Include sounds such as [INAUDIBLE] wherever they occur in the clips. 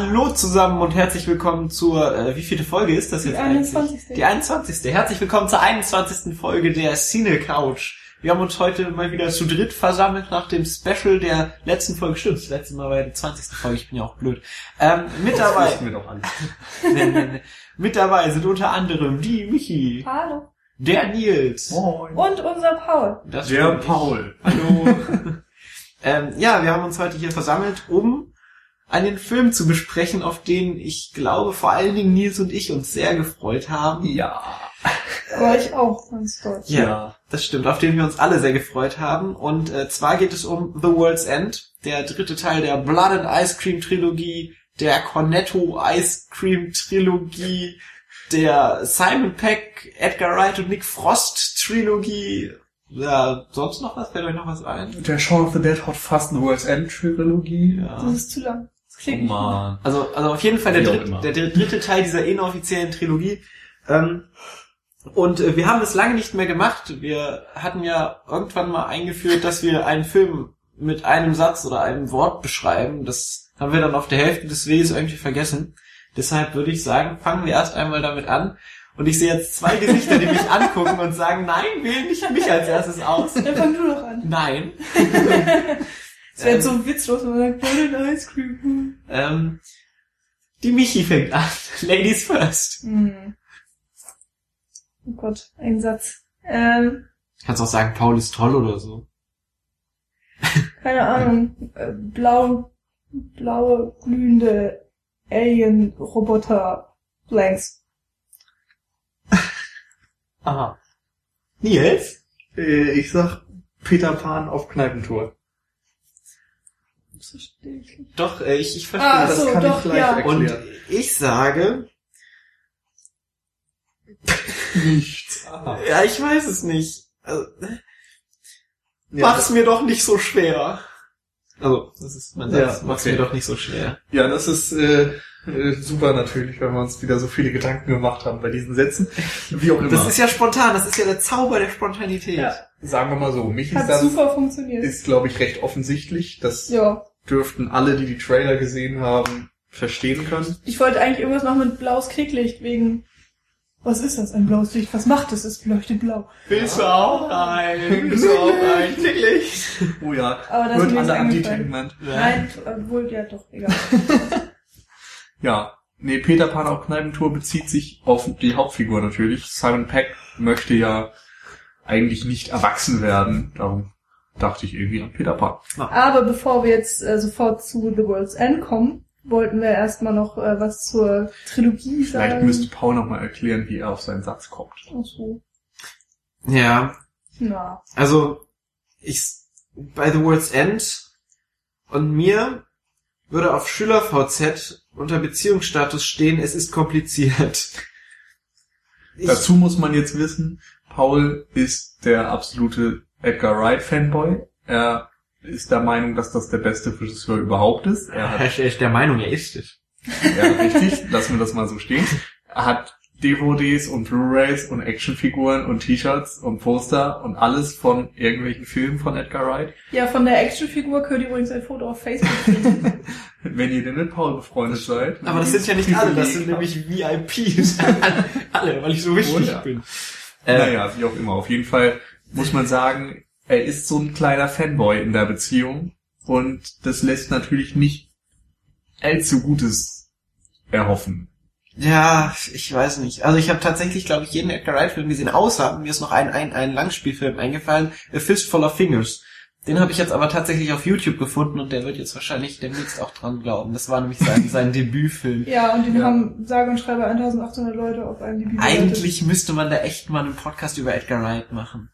Hallo zusammen und herzlich willkommen zur, äh, wie viele Folge ist das Die jetzt 21. eigentlich? Die 21. Herzlich willkommen zur 21. Folge der Cine Couch. Wir haben uns heute mal wieder zu dritt versammelt nach dem Special der letzten Folge. Stimmt, das letzte Mal war ja die 20. Folge, ich bin ja auch blöd. Ähm, mit dabei, wussten wir doch alle. nee, nee, nee. mit dabei sind unter anderem die Michi, Hallo. der Nils, Moin. Und unser Paul. das Der. Paul. [LAUGHS] Hallo. ähm, ja, wir haben uns heute hier versammelt, um einen Film zu besprechen, auf den ich glaube, vor allen Dingen Nils und ich uns sehr gefreut haben. Ja. Aber ich auch, ganz deutsch. Ja, das stimmt, auf den wir uns alle sehr gefreut haben. Und äh, zwar geht es um The World's End, der dritte Teil der Blood and Ice Cream Trilogie, der Cornetto Ice Cream Trilogie, der Simon Peck, Edgar Wright und Nick Frost Trilogie. Ja, sonst noch was? Fällt euch noch was ein? Der Shaun of the Dead Hot Fast and World's End Trilogie. Das Ja. ist zu lang. Oh klingt man. Also, also auf jeden Fall der, dritt, der, der dritte Teil dieser inoffiziellen Trilogie. Ähm, und äh, wir haben es lange nicht mehr gemacht. Wir hatten ja irgendwann mal eingeführt, dass wir einen Film mit einem Satz oder einem Wort beschreiben. Das haben wir dann auf der Hälfte des Weges irgendwie vergessen. Deshalb würde ich sagen, fangen wir erst einmal damit an. Und ich sehe jetzt zwei Gesichter, die mich angucken und sagen, nein, wähl nicht mich als erstes aus. Dann fang du doch an. Nein. [LAUGHS] Es wäre Ähm. so witzlos, wenn man sagt, and Ice Cream. Ähm, die Michi fängt an. [LAUGHS] Ladies first. Hm. Oh Gott, ein Satz. Ähm, Kannst auch sagen, Paul ist toll oder so. keine Ahnung. Äh, blau, blaue, glühende Alien-Roboter Blanks. [LAUGHS] Aha. Nils? Äh, ich sag Peter Pan auf Kneipentour. Das verstehe ich nicht. Doch, äh, ich, ich verstehe Ah, das. so, kann doch, ich leicht ja. erklären. Und ich sage, Nichts. ja, ich weiß es nicht. Also, Ja, mach's mir doch nicht so schwer. Also, das ist mein Satz. Ja, Mach's okay. mir doch nicht so schwer. ja, das ist äh, äh, super natürlich, weil wir uns wieder so viele Gedanken gemacht haben bei diesen Sätzen. Wie auch immer. Das ist ja spontan, das ist ja der Zauber der Spontanität. Ja. Sagen wir mal so, Michis Hat Satz super funktioniert. ist, glaube ich, recht offensichtlich. Das ja. Dürften alle, die die Trailer gesehen haben, verstehen können. Ich wollte eigentlich irgendwas machen mit blaues Knicklicht wegen. Was ist das? Ein blaues Licht? Was macht es? Es leuchtet blau. Willst du auch rein? Willst du auch [LAUGHS] rein? Klicklich. Oh ja, Aber das ist wird mir an. Anti-Tankment. Nein, obwohl, ja doch, egal. [LAUGHS] Ja, nee, Peter Pan auf Kneipentour bezieht sich auf die Hauptfigur natürlich. Simon Peck möchte ja eigentlich nicht erwachsen werden. Darum dachte ich irgendwie an Peter Pan. Aber bevor wir jetzt äh, sofort zu The World's End kommen, wollten wir erstmal noch äh, was zur Trilogie Vielleicht sagen. müsste Paul nochmal erklären, wie er auf seinen Satz kommt. Ach so. Ja, Na. also, ich, bei The World's End und mir würde auf Schüler VZ unter Beziehungsstatus stehen, es ist kompliziert. Ich- Dazu muss man jetzt wissen, Paul ist der absolute Edgar Wright Fanboy. Er ist der Meinung, dass das der beste Regisseur überhaupt ist. Er hat Er ist der Meinung, er ist es. Ja, richtig. Lassen wir das mal so stehen. Er hat DVDs und Blu-rays und Actionfiguren und T-Shirts und Poster und alles von irgendwelchen Filmen von Edgar Wright. Ja, von der Actionfigur könnt ihr übrigens ein Foto auf Facebook finden. [LAUGHS] Wenn ihr denn mit Paul befreundet seid. Aber das sind ja nicht alle, das sind nämlich VIPs. [LAUGHS] alle, weil ich so wichtig ja. bin. Äh, Naja, wie auch immer. Auf jeden Fall muss man sagen, er ist so ein kleiner Fanboy in der Beziehung und das lässt natürlich nicht allzu Gutes erhoffen. Ja, ich weiß nicht. Also ich habe tatsächlich, glaube ich, jeden Edgar Wright-Film gesehen, außer mir ist noch ein, ein, ein Langspielfilm eingefallen, A Fistful of Fingers. Den habe ich jetzt aber tatsächlich auf YouTube gefunden und der wird jetzt wahrscheinlich demnächst auch dran glauben. Das war nämlich sein, sein [LAUGHS] Debütfilm. ja, und den Ja. haben sage und schreibe 1800 Leute auf einem Debüt. Eigentlich müsste man da echt mal einen Podcast über Edgar Wright machen.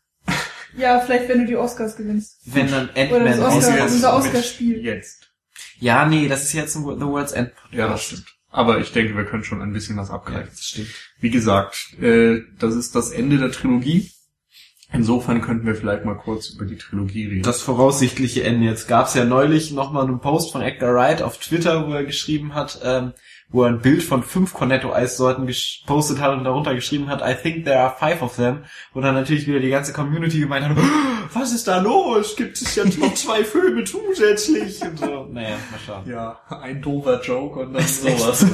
Ja, vielleicht wenn du die Oscars gewinnst. Wenn dann Oder das Ant-Man Oscar-. Jetzt unser Oscar-Spiel. Jetzt. Ja, nee, das ist jetzt ein The World's End Podcast. Ja, das stimmt. Aber ich denke, wir können schon ein bisschen was Ja, abgreifen. das stimmt. Wie gesagt, äh, das ist das Ende der Trilogie. Insofern könnten wir vielleicht mal kurz über die Trilogie reden. Das voraussichtliche Ende. Jetzt gab's ja neulich nochmal einen Post von Edgar Wright auf Twitter, wo er geschrieben hat, ähm, wo er ein Bild von fünf Cornetto-Eissorten gepostet hat und darunter geschrieben hat, I think there are five of them. Und dann natürlich wieder die ganze Community gemeint hat, was ist da los? Gibt es jetzt noch zwei Filme zusätzlich? Und so, naja, mal schauen. Ja, ein doofer Joke und dann [LAUGHS] sowas.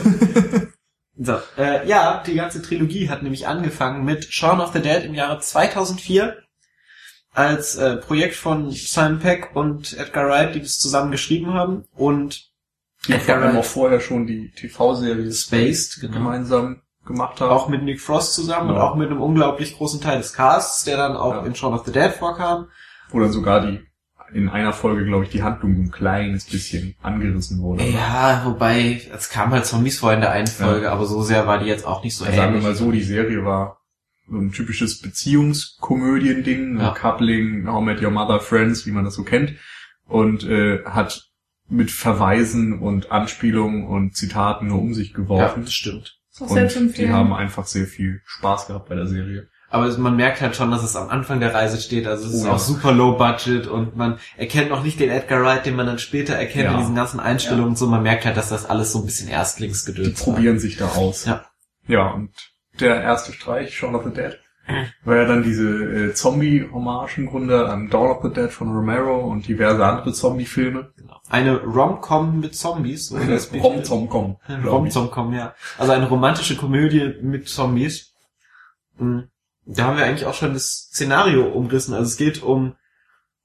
So, äh, ja, die ganze Trilogie hat nämlich angefangen mit Shaun of the Dead im Jahre 2004 als äh, Projekt von Simon Peck und Edgar Wright, die das zusammen geschrieben haben und Die allem Wright. auch vorher schon die TV-Serie Spaced, genau. gemeinsam gemacht haben. Auch mit Nick Frost zusammen und Ja. auch mit einem unglaublich großen Teil des Casts, der dann auch Ja. in Shaun of the Dead vorkam. Oder sogar die, in einer Folge, glaube ich, die Handlung ein kleines bisschen angerissen wurde. Ja, wobei, es kam halt Zombies vor in der einen Ja. Folge, aber so sehr war die jetzt auch nicht so Also sagen wir ähnlich. mal so, die Serie war so ein typisches Beziehungskomödien-Ding, Ja. Coupling, How Met Your Mother, Friends, wie man das so kennt. Und äh, hat mit Verweisen und Anspielungen und Zitaten nur um sich Ja, geworfen. das stimmt. Ist auch und die haben einfach sehr viel Spaß gehabt bei der Serie. Aber man merkt halt schon, dass es am Anfang der Reise steht. Also es ist Oh ja. auch super low budget und man erkennt noch nicht den Edgar Wright, den man dann später erkennt Ja. in diesen ganzen Einstellungen und so. Man merkt halt, dass das alles so ein bisschen Erstlingsgedöns Die probieren sich da aus. Ja. Ja, und der erste Streich, Shaun of the Dead, war ja dann diese äh, Zombie-Hommage im Grunde an Dawn of the Dead von Romero und diverse andere Zombie-Filme. Genau. Eine Rom-Com mit Zombies. so ich. Rom-Com, ja. Also eine romantische Komödie mit Zombies. Mhm. Da haben wir eigentlich auch schon das Szenario umrissen. Also es geht um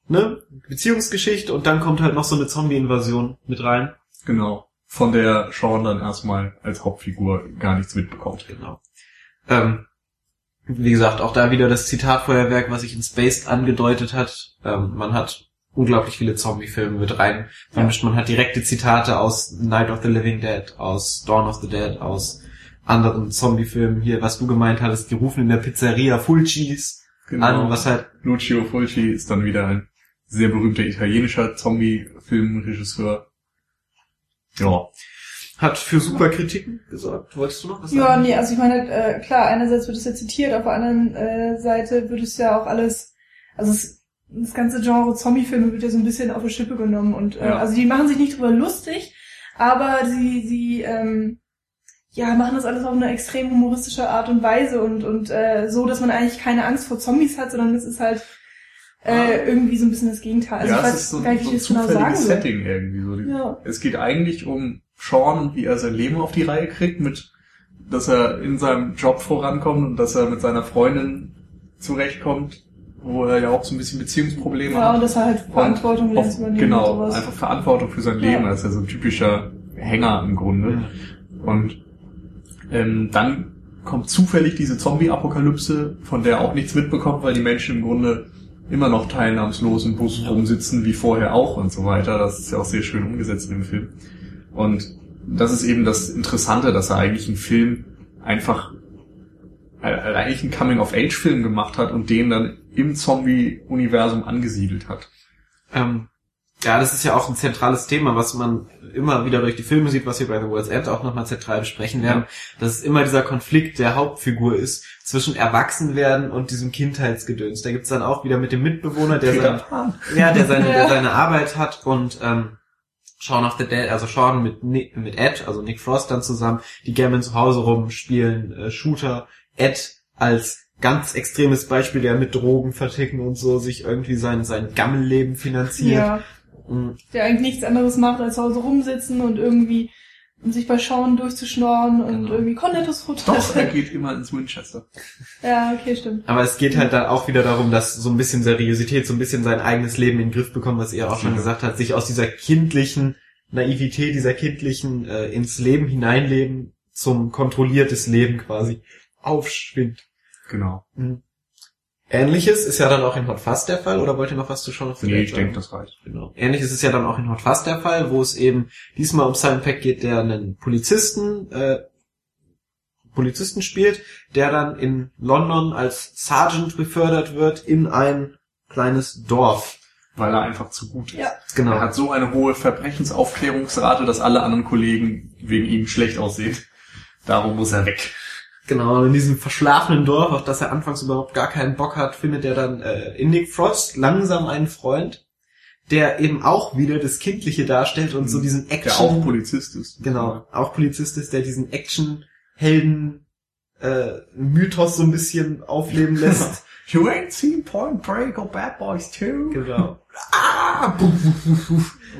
ne Beziehungsgeschichte und dann kommt halt noch so eine Zombie-Invasion mit rein. Genau. Von der Sean dann erstmal als Hauptfigur gar nichts mitbekommt. Genau. Ähm, wie gesagt, auch da wieder das Zitatfeuerwerk, was sich in Spaced angedeutet hat. Ähm, man hat unglaublich viele Zombie-Filme mit rein vermischt. Man hat direkte Zitate aus Night of the Living Dead, aus Dawn of the Dead, aus anderen Zombie-Filmen hier, was du gemeint hattest, die rufen in der Pizzeria Full Cheese an, was halt, Lucio Fulci ist dann wieder ein sehr berühmter italienischer Zombie-Filmregisseur. Ja. hat für super Kritiken gesorgt. Wolltest du noch was Ja, sagen? nee, also ich meine, äh, klar, einerseits wird es ja zitiert, auf der anderen äh, Seite wird es ja auch alles, also es, das ganze Genre Zombie-Filme wird ja so ein bisschen auf die Schippe genommen und äh, Ja. also die machen sich nicht drüber lustig, aber sie, sie, ähm, ja, machen das alles auf eine extrem humoristische Art und Weise und, und äh, so, dass man eigentlich keine Angst vor Zombies hat, sondern es ist halt äh, irgendwie so ein bisschen das Gegenteil. Also ja, es weiß ist so, gar nicht, so wie ein ich das genau sagen zufälliges soll. Setting irgendwie. So. Die- Ja. Es geht eigentlich um Sean und wie er sein Leben auf die Reihe kriegt, mit, dass er in seinem Job vorankommt und dass er mit seiner Freundin zurechtkommt, wo er ja auch so ein bisschen Beziehungsprobleme Ja, und hat. dass er halt Verantwortung zu übernehmen Genau, und sowas. einfach Verantwortung für sein Leben. Ja. Er ist ja so ein typischer Hänger im Grunde. Und ähm, dann kommt zufällig diese Zombie-Apokalypse, von der er auch nichts mitbekommt, weil die Menschen im Grunde immer noch teilnahmslos im Bus Ja. rumsitzen, wie vorher auch und so weiter. Das ist ja auch sehr schön umgesetzt im Film. Und das ist eben das Interessante, dass er eigentlich einen Film einfach äh, eigentlich einen Coming-of-Age-Film gemacht hat und den dann im Zombie-Universum angesiedelt hat. Ähm, ja, das ist ja auch ein zentrales Thema, was man immer wieder durch die Filme sieht, was wir bei The World's End auch nochmal zentral besprechen werden, dass es immer dieser Konflikt der Hauptfigur ist zwischen Erwachsenwerden und diesem Kindheitsgedöns. Da gibt's dann auch wieder mit dem Mitbewohner, der, sein, ja, der, seine, der Ja. seine Arbeit hat und ähm, Shaun of the Dead, also Shaun mit, mit Ed, also Nick Frost dann zusammen, die gammeln zu Hause rum, spielen äh, Shooter. Ed als ganz extremes Beispiel, der mit Drogen verticken und so sich irgendwie sein, sein Gammelleben finanziert. Ja. Mhm. der eigentlich nichts anderes macht, als zu Hause rumsitzen und irgendwie sich bei Schauen durchzuschnorren und Genau. irgendwie Cornettos Futter. Doch, er geht immer ins Winchester. ja, okay, stimmt. Aber es geht halt dann auch wieder darum, dass so ein bisschen Seriosität, so ein bisschen sein eigenes Leben in den Griff bekommen, was ihr auch schon Ja. gesagt habt, sich aus dieser kindlichen Naivität, dieser kindlichen äh, ins Leben hineinleben zum kontrolliertes Leben quasi aufschwingt. Genau. Mhm. Ähnliches ist ja dann auch in Hot Fuzz der Fall, oder wollt ihr noch was zu Shaun of the Nee, Dead ich denke, das reicht. Genau. Ähnliches ist ja dann auch in Hot Fuzz der Fall, wo es eben diesmal um Simon Peck geht, der einen Polizisten, äh, Polizisten spielt, der dann in London als Sergeant befördert wird in ein kleines Dorf. Weil er einfach zu gut ist. Ja. Genau. Er hat so eine hohe Verbrechensaufklärungsrate, dass alle anderen Kollegen wegen ihm schlecht aussehen. Darum muss er weg. Genau, in diesem verschlafenen Dorf, auf das er anfangs überhaupt gar keinen Bock hat, findet er dann äh, in Nick Frost langsam einen Freund, der eben auch wieder das Kindliche darstellt und so diesen Der Action... auch Polizist ist. Genau, auch Polizist ist, der diesen Action-Helden äh, Mythos so ein bisschen aufleben [LAUGHS] lässt. You ain't seen Point Break or Bad Boys 2? genau.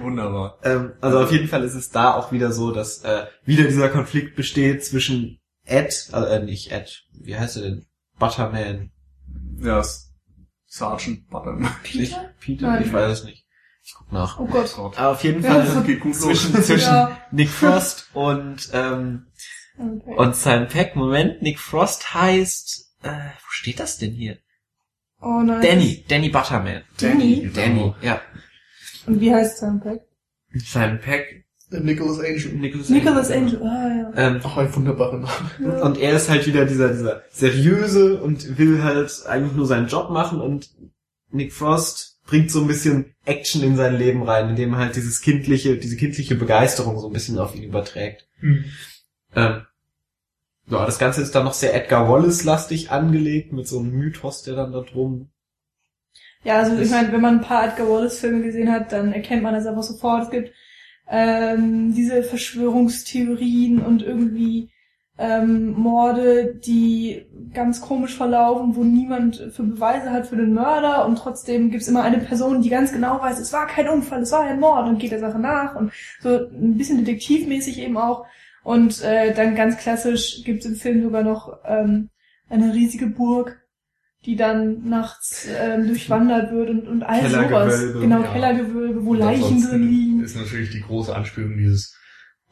Wunderbar. Ähm, also auf jeden Fall ist es da auch wieder so, dass äh, wieder dieser Konflikt besteht zwischen Ed, äh, nicht Ed, wie heißt er denn? Butterman. Ja, Sergeant Button. Peter? Peter? Nein. Ich weiß es nicht. Ich guck nach. Oh Gott. Aber auf jeden Ja, Fall geht gut zwischen, los. zwischen Ja. Nick Frost und ähm, Okay. und Simon Peck. Moment, Nick Frost heißt, äh, wo steht das denn hier? oh nein. Danny, Danny Butterman. Danny? Danny, ja. Und wie heißt Sam Peck? Simon Peck, Nicholas Angel. Nicholas, Nicholas Angel. Ah, ja. Ähm, Auch ein wunderbarer Name. ja. und er ist halt wieder dieser, dieser seriöse und will halt eigentlich nur seinen Job machen und Nick Frost bringt so ein bisschen Action in sein Leben rein, indem er halt dieses kindliche, diese kindliche Begeisterung so ein bisschen auf ihn überträgt. Ähm, ja, das Ganze ist dann noch sehr Edgar Wallace-lastig angelegt, mit so einem Mythos, der dann da drum. Ja, also ich meine, wenn man ein paar Edgar Wallace-Filme gesehen hat, dann erkennt man das einfach sofort. Es gibt ähm, diese Verschwörungstheorien und irgendwie ähm, Morde, die ganz komisch verlaufen, wo niemand für Beweise hat für den Mörder und trotzdem gibt's immer eine Person, die ganz genau weiß, es war kein Unfall, es war ein Mord und geht der Sache nach und so ein bisschen detektivmäßig eben auch. Und äh, dann ganz klassisch gibt's im Film sogar noch ähm, eine riesige Burg, die dann nachts ähm, durchwandert wird und, und all sowas. Kellergewölbe, Genau, ja. Kellergewölbe, wo Und Leichen drin liegen. Ist natürlich die große Anspielung dieses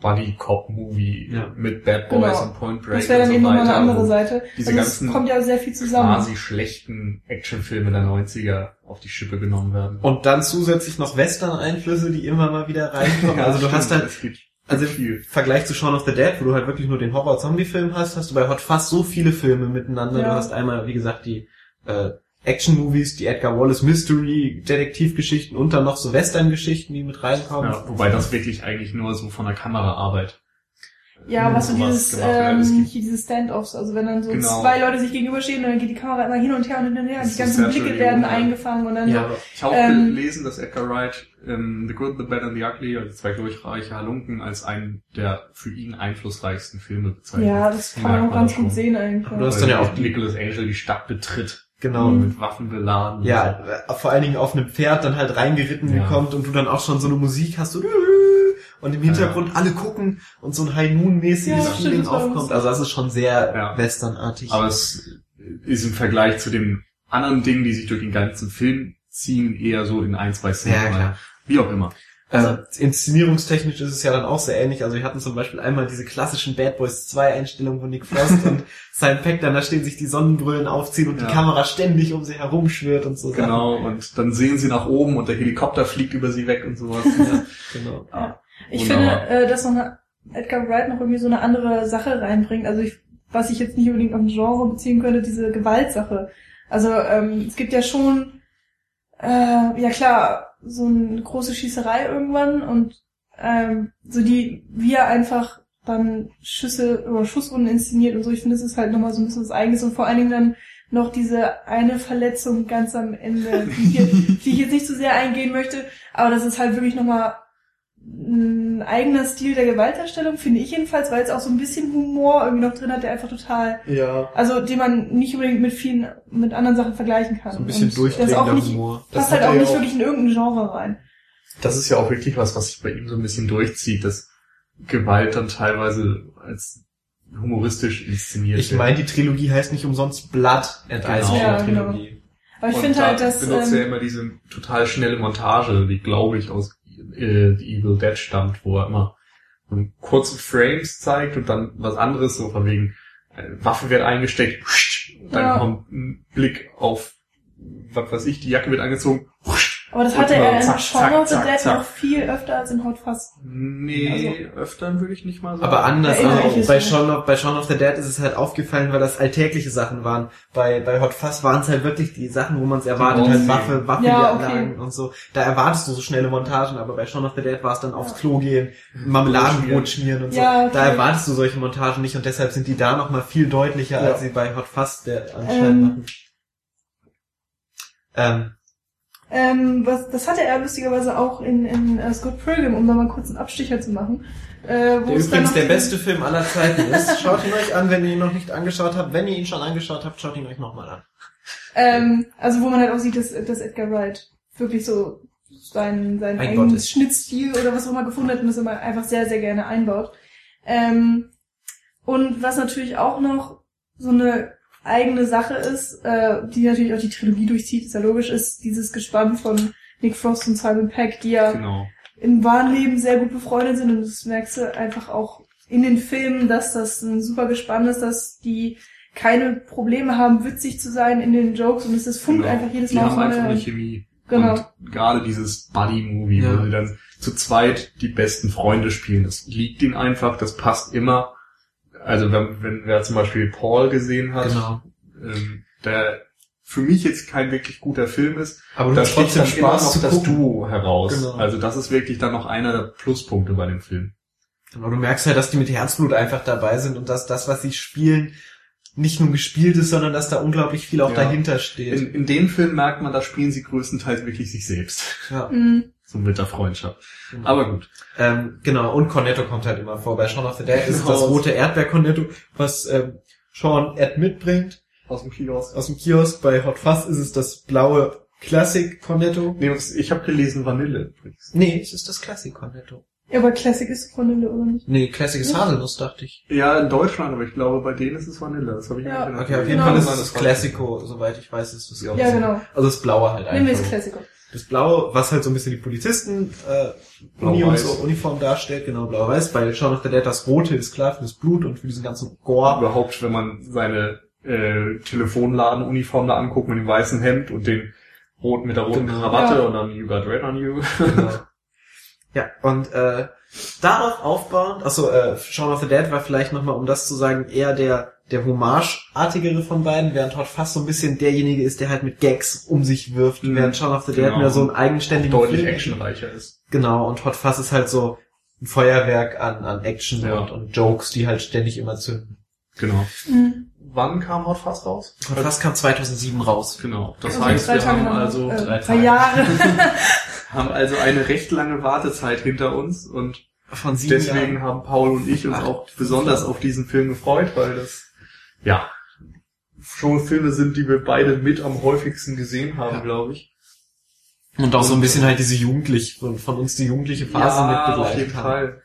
Buddy Cop Movie Ja. mit Bad Boys Genau. und Point Break Das wäre dann und so eben nochmal eine andere wo Seite. diese also es ganzen kommt ja sehr viel zusammen. quasi schlechten Actionfilme der 90er auf die Schippe genommen werden. Und dann zusätzlich noch Western-Einflüsse, die immer mal wieder reinkommen. [LAUGHS] also du stimmt, hast halt Also viel. im Vergleich zu Shaun of the Dead, wo du halt wirklich nur den Horror-Zombie-Film hast, hast du bei Hot fast so viele Filme miteinander. Ja. Du hast einmal, wie gesagt, die äh, Action-Movies, die Edgar Wallace Mystery, Detektivgeschichten und dann noch so Western-Geschichten, die mit reinkommen. Ja, wobei das wirklich eigentlich nur so von der Kameraarbeit. Ja, was so dieses. Es ähm, hier diese Stand-offs, also wenn dann so Genau. zwei Leute sich gegenüberstehen und dann geht die Kamera immer hin und her und hin und her und Das die ganzen Blicke werden ja. eingefangen und dann Ja, Ich habe auch Ähm, gelesen, dass Edgar Wright ähm, The Good, The Bad and The Ugly, also zwei glorreiche Halunken, als einen der für ihn einflussreichsten Filme so, bezeichnet. ja, das kann man auch ganz gut sehen eigentlich. Du hast dann ja auch Nicholas Angel die Stadt betritt Genau. und mit Waffen beladen. Ja, äh, vor allen Dingen auf einem Pferd dann halt reingeritten Ja. kommt und du dann auch schon so eine Musik hast, so und im Hintergrund alle gucken und so ein High Moon-mäßiges Ja, stimmt, Feeling aufkommt. Also das ist schon sehr Ja. westernartig. Aber es ist im Vergleich zu den anderen Dingen, die sich durch den ganzen Film ziehen, eher so in ein, zwei Szenen. Ja, klar. Wie auch immer. Äh, inszenierungstechnisch ist es ja dann auch sehr ähnlich. Also wir hatten zum Beispiel einmal diese klassischen Bad Boys 2 Einstellungen, wo Nick Frost [LAUGHS] und Simon Peck dann da stehen, sich die Sonnenbrillen aufziehen und Ja. die Kamera ständig um sie herumschwirrt und so. Sachen. Genau, und dann sehen sie nach oben und der Helikopter fliegt über sie weg und sowas. [LAUGHS] Ja, genau. Ja. Ich Wunderbar. finde, äh, dass noch eine, Edgar Wright noch irgendwie so eine andere Sache reinbringt. Also ich, was ich jetzt nicht unbedingt auf ein Genre beziehen könnte, diese Gewaltsache. Also ähm, es gibt ja schon, äh, ja klar, so eine große Schießerei irgendwann und ähm, so die, wie einfach dann Schüsse oder Schusswunden inszeniert und so. Ich finde, das ist halt nochmal so ein bisschen was Eigenes und vor allen Dingen dann noch diese eine Verletzung ganz am Ende, die, hier, die ich jetzt nicht so sehr eingehen möchte, aber das ist halt wirklich nochmal ein eigener Stil der Gewaltdarstellung, finde ich jedenfalls, weil es auch so ein bisschen Humor irgendwie noch drin hat, der einfach total, Ja. also den man nicht unbedingt mit vielen, mit anderen Sachen vergleichen kann. So ein bisschen durchdringender nicht, Humor. Das passt halt auch ja nicht auch- wirklich in irgendein Genre rein. Das ist ja auch wirklich was, was sich bei ihm so ein bisschen durchzieht, dass Gewalt dann teilweise als humoristisch inszeniert Ich meine, die Trilogie heißt nicht umsonst Blood and Genau. Ice Ja, Cream genau. Trilogie. Aber ich finde halt, dass, benutzt er ähm, immer diese total schnelle Montage, die glaube ich aus äh, The Evil Dead stammt, wo er immer kurze Frames zeigt und dann was anderes, so von wegen Waffe wird eingesteckt, und dann Ja. kommt ein Blick auf was weiß ich, die Jacke wird angezogen. Aber das hatte er in Shaun of the Dead zack. noch viel öfter als in Hot Fuzz. Nee, öfter würde ich nicht mal sagen. Aber anders, also bei nicht. Shaun, of, bei Shaun of the Dead ist es halt aufgefallen, weil das alltägliche Sachen waren. Bei, bei Hot Fuzz waren es halt wirklich die Sachen, wo man es erwartet, Die halt. Waffe, Waffe, Ja, Anlagen okay. und so. Da erwartest du so schnelle Montagen, aber bei Shaun of the Dead war es dann aufs Ja. Klo gehen, Marmeladenbrot schmieren und so. Ja, okay. Da erwartest du solche Montagen nicht und deshalb sind die da nochmal viel deutlicher, Ja. als sie bei Hot Fuzz der anscheinend Ähm. machen. Ähm, Ähm, was, das hatte er lustigerweise auch in, in uh, Scott Pilgrim, um da mal kurz einen Abstecher zu machen. Äh, wo Der übrigens der beste Film aller Zeiten ist. Schaut ihn euch an, wenn ihr ihn noch nicht angeschaut habt. Wenn ihr ihn schon angeschaut habt, schaut ihn euch nochmal an. Ähm, also wo man halt auch sieht, dass, dass Edgar Wright wirklich so seinen, seinen Ein eigenen. Schnittstil oder was auch immer gefunden hat und das immer einfach sehr, sehr gerne einbaut. Ähm, und was natürlich auch noch so eine eigene Sache ist, äh, die natürlich auch die Trilogie durchzieht, ist ja logisch, ist dieses Gespann von Nick Frost und Simon Peck, die ja Genau. im wahren Leben sehr gut befreundet sind und das merkst du einfach auch in den Filmen, dass das ein super Gespann ist, dass die keine Probleme haben, witzig zu sein in den Jokes und es ist funkt Genau. einfach jedes Die Mal haben einfach eine Chemie. Genau. Und gerade dieses Buddy-Movie, Ja. wo sie dann zu zweit die besten Freunde spielen, das liegt ihnen einfach, das passt immer. Also wenn, wenn wer zum Beispiel Paul gesehen hat, Genau. ähm, der für mich jetzt kein wirklich guter Film ist, Aber du da sticht trotzdem dann immer Spaß noch zu das gucken. Duo heraus. Genau. Also das ist wirklich dann noch einer der Pluspunkte bei dem Film. Genau, du merkst halt, dass die mit Herzblut einfach dabei sind und dass das, was sie spielen, nicht nur gespielt ist, sondern dass da unglaublich viel auch Ja. dahinter steht. In, in dem Film merkt man, da spielen sie größtenteils wirklich sich selbst. ja. Mhm. So mit der Freundschaft. Genau. Aber gut. Ähm, genau, und Cornetto kommt halt immer vor. Bei Shaun of the Dead ist Genau. das rote Erdbeer-Cornetto, was ähm, Sean Ed mitbringt Aus dem Kiosk. aus dem Kiosk. Bei Hot Fuzz ist es das blaue Classic-Cornetto. Nee, das- ich habe gelesen Vanille übrigens. Nee, es ist das Classic-Cornetto. Ja, aber Classic ist Vanille, oder nicht? Nee, Classic ist Haselnuss, dachte ich. Ja, in Deutschland, aber ich glaube, bei denen ist es Vanille. Das habe ich Ja. nicht Okay, auf jeden Genau. Fall ist es das das Classico, soweit ich weiß, ist das Ja, Ja, genau. Also das blaue halt Nehmen wir einfach. jetzt Classico. Das blaue, was halt so ein bisschen die Polizisten äh, Uni und so Uniform darstellt, genau, blau-weiß. Bei Shaun of the Dead das rote ist klar für das Blut und für diesen ganzen Gore. Überhaupt, wenn man seine äh, Telefonladenuniform da anguckt mit dem weißen Hemd und den roten mit der roten Genau. Krawatte Ja. und dann You Got Red on You. Genau. [LAUGHS] ja, und äh, darauf aufbauend, also äh, Shaun of the Dead war vielleicht nochmal, um das zu sagen, eher der der Hommage-artigere von beiden, während Hot fast so ein bisschen derjenige ist, der halt mit Gags um sich wirft, Mhm. während Shaun of the Dead Genau. mehr so einen eigenständigen Deutlich Film- actionreicher ist. Genau, und Hot Fuzz ist halt so ein Feuerwerk an, an Action Ja. und, und Jokes, die halt ständig immer zünden. Genau. Mhm. Wann kam Hot Fuzz raus? Hot Fuzz kam 2007 raus. Genau. Das Also heißt, wir Tage haben also, äh, drei drei Tage. Jahre. [LAUGHS] haben also eine recht lange Wartezeit hinter uns und Von sieben deswegen Jahren. haben Paul und ich uns Ach, auch besonders auf diesen Film gefreut, weil das, ja, schon Filme sind, die wir beide mit am häufigsten gesehen haben, Ja. glaube ich. Und auch so ein bisschen halt diese jugendliche, von, von uns die jugendliche Phase mit auf jeden haben. Fall.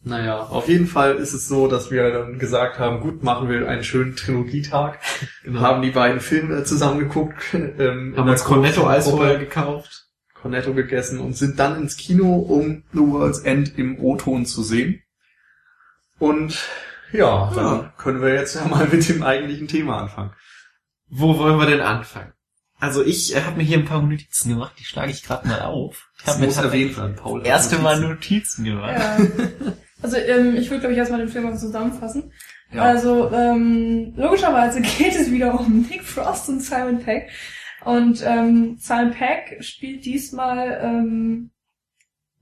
Naja, auf jeden Fall ist es so, dass wir dann gesagt haben, gut, machen wir einen schönen Trilogietag. [LAUGHS] Genau. Haben die beiden Filme zusammengeguckt. [LAUGHS] Ähm, Haben uns Cornetto großen Eis Gruppe vorher gekauft. Cornetto gegessen und sind dann ins Kino, um The World's End im O-Ton zu sehen. Und ja, dann Ja. können wir jetzt ja mal mit dem eigentlichen Thema anfangen. Wo wollen wir denn anfangen? Also ich äh, habe mir hier ein paar Notizen gemacht, die schlage ich gerade mal auf. Ich Das muss erwähnt werden, Paul. das erste Mal Notizen. Notizen gemacht. ja. Also ähm, ich würde, glaube ich, erstmal den Film mal zusammenfassen. Ja. Also ähm, logischerweise [LAUGHS] geht es wieder um Nick Frost und Simon Peck. Und ähm, Simon Peck spielt diesmal ähm,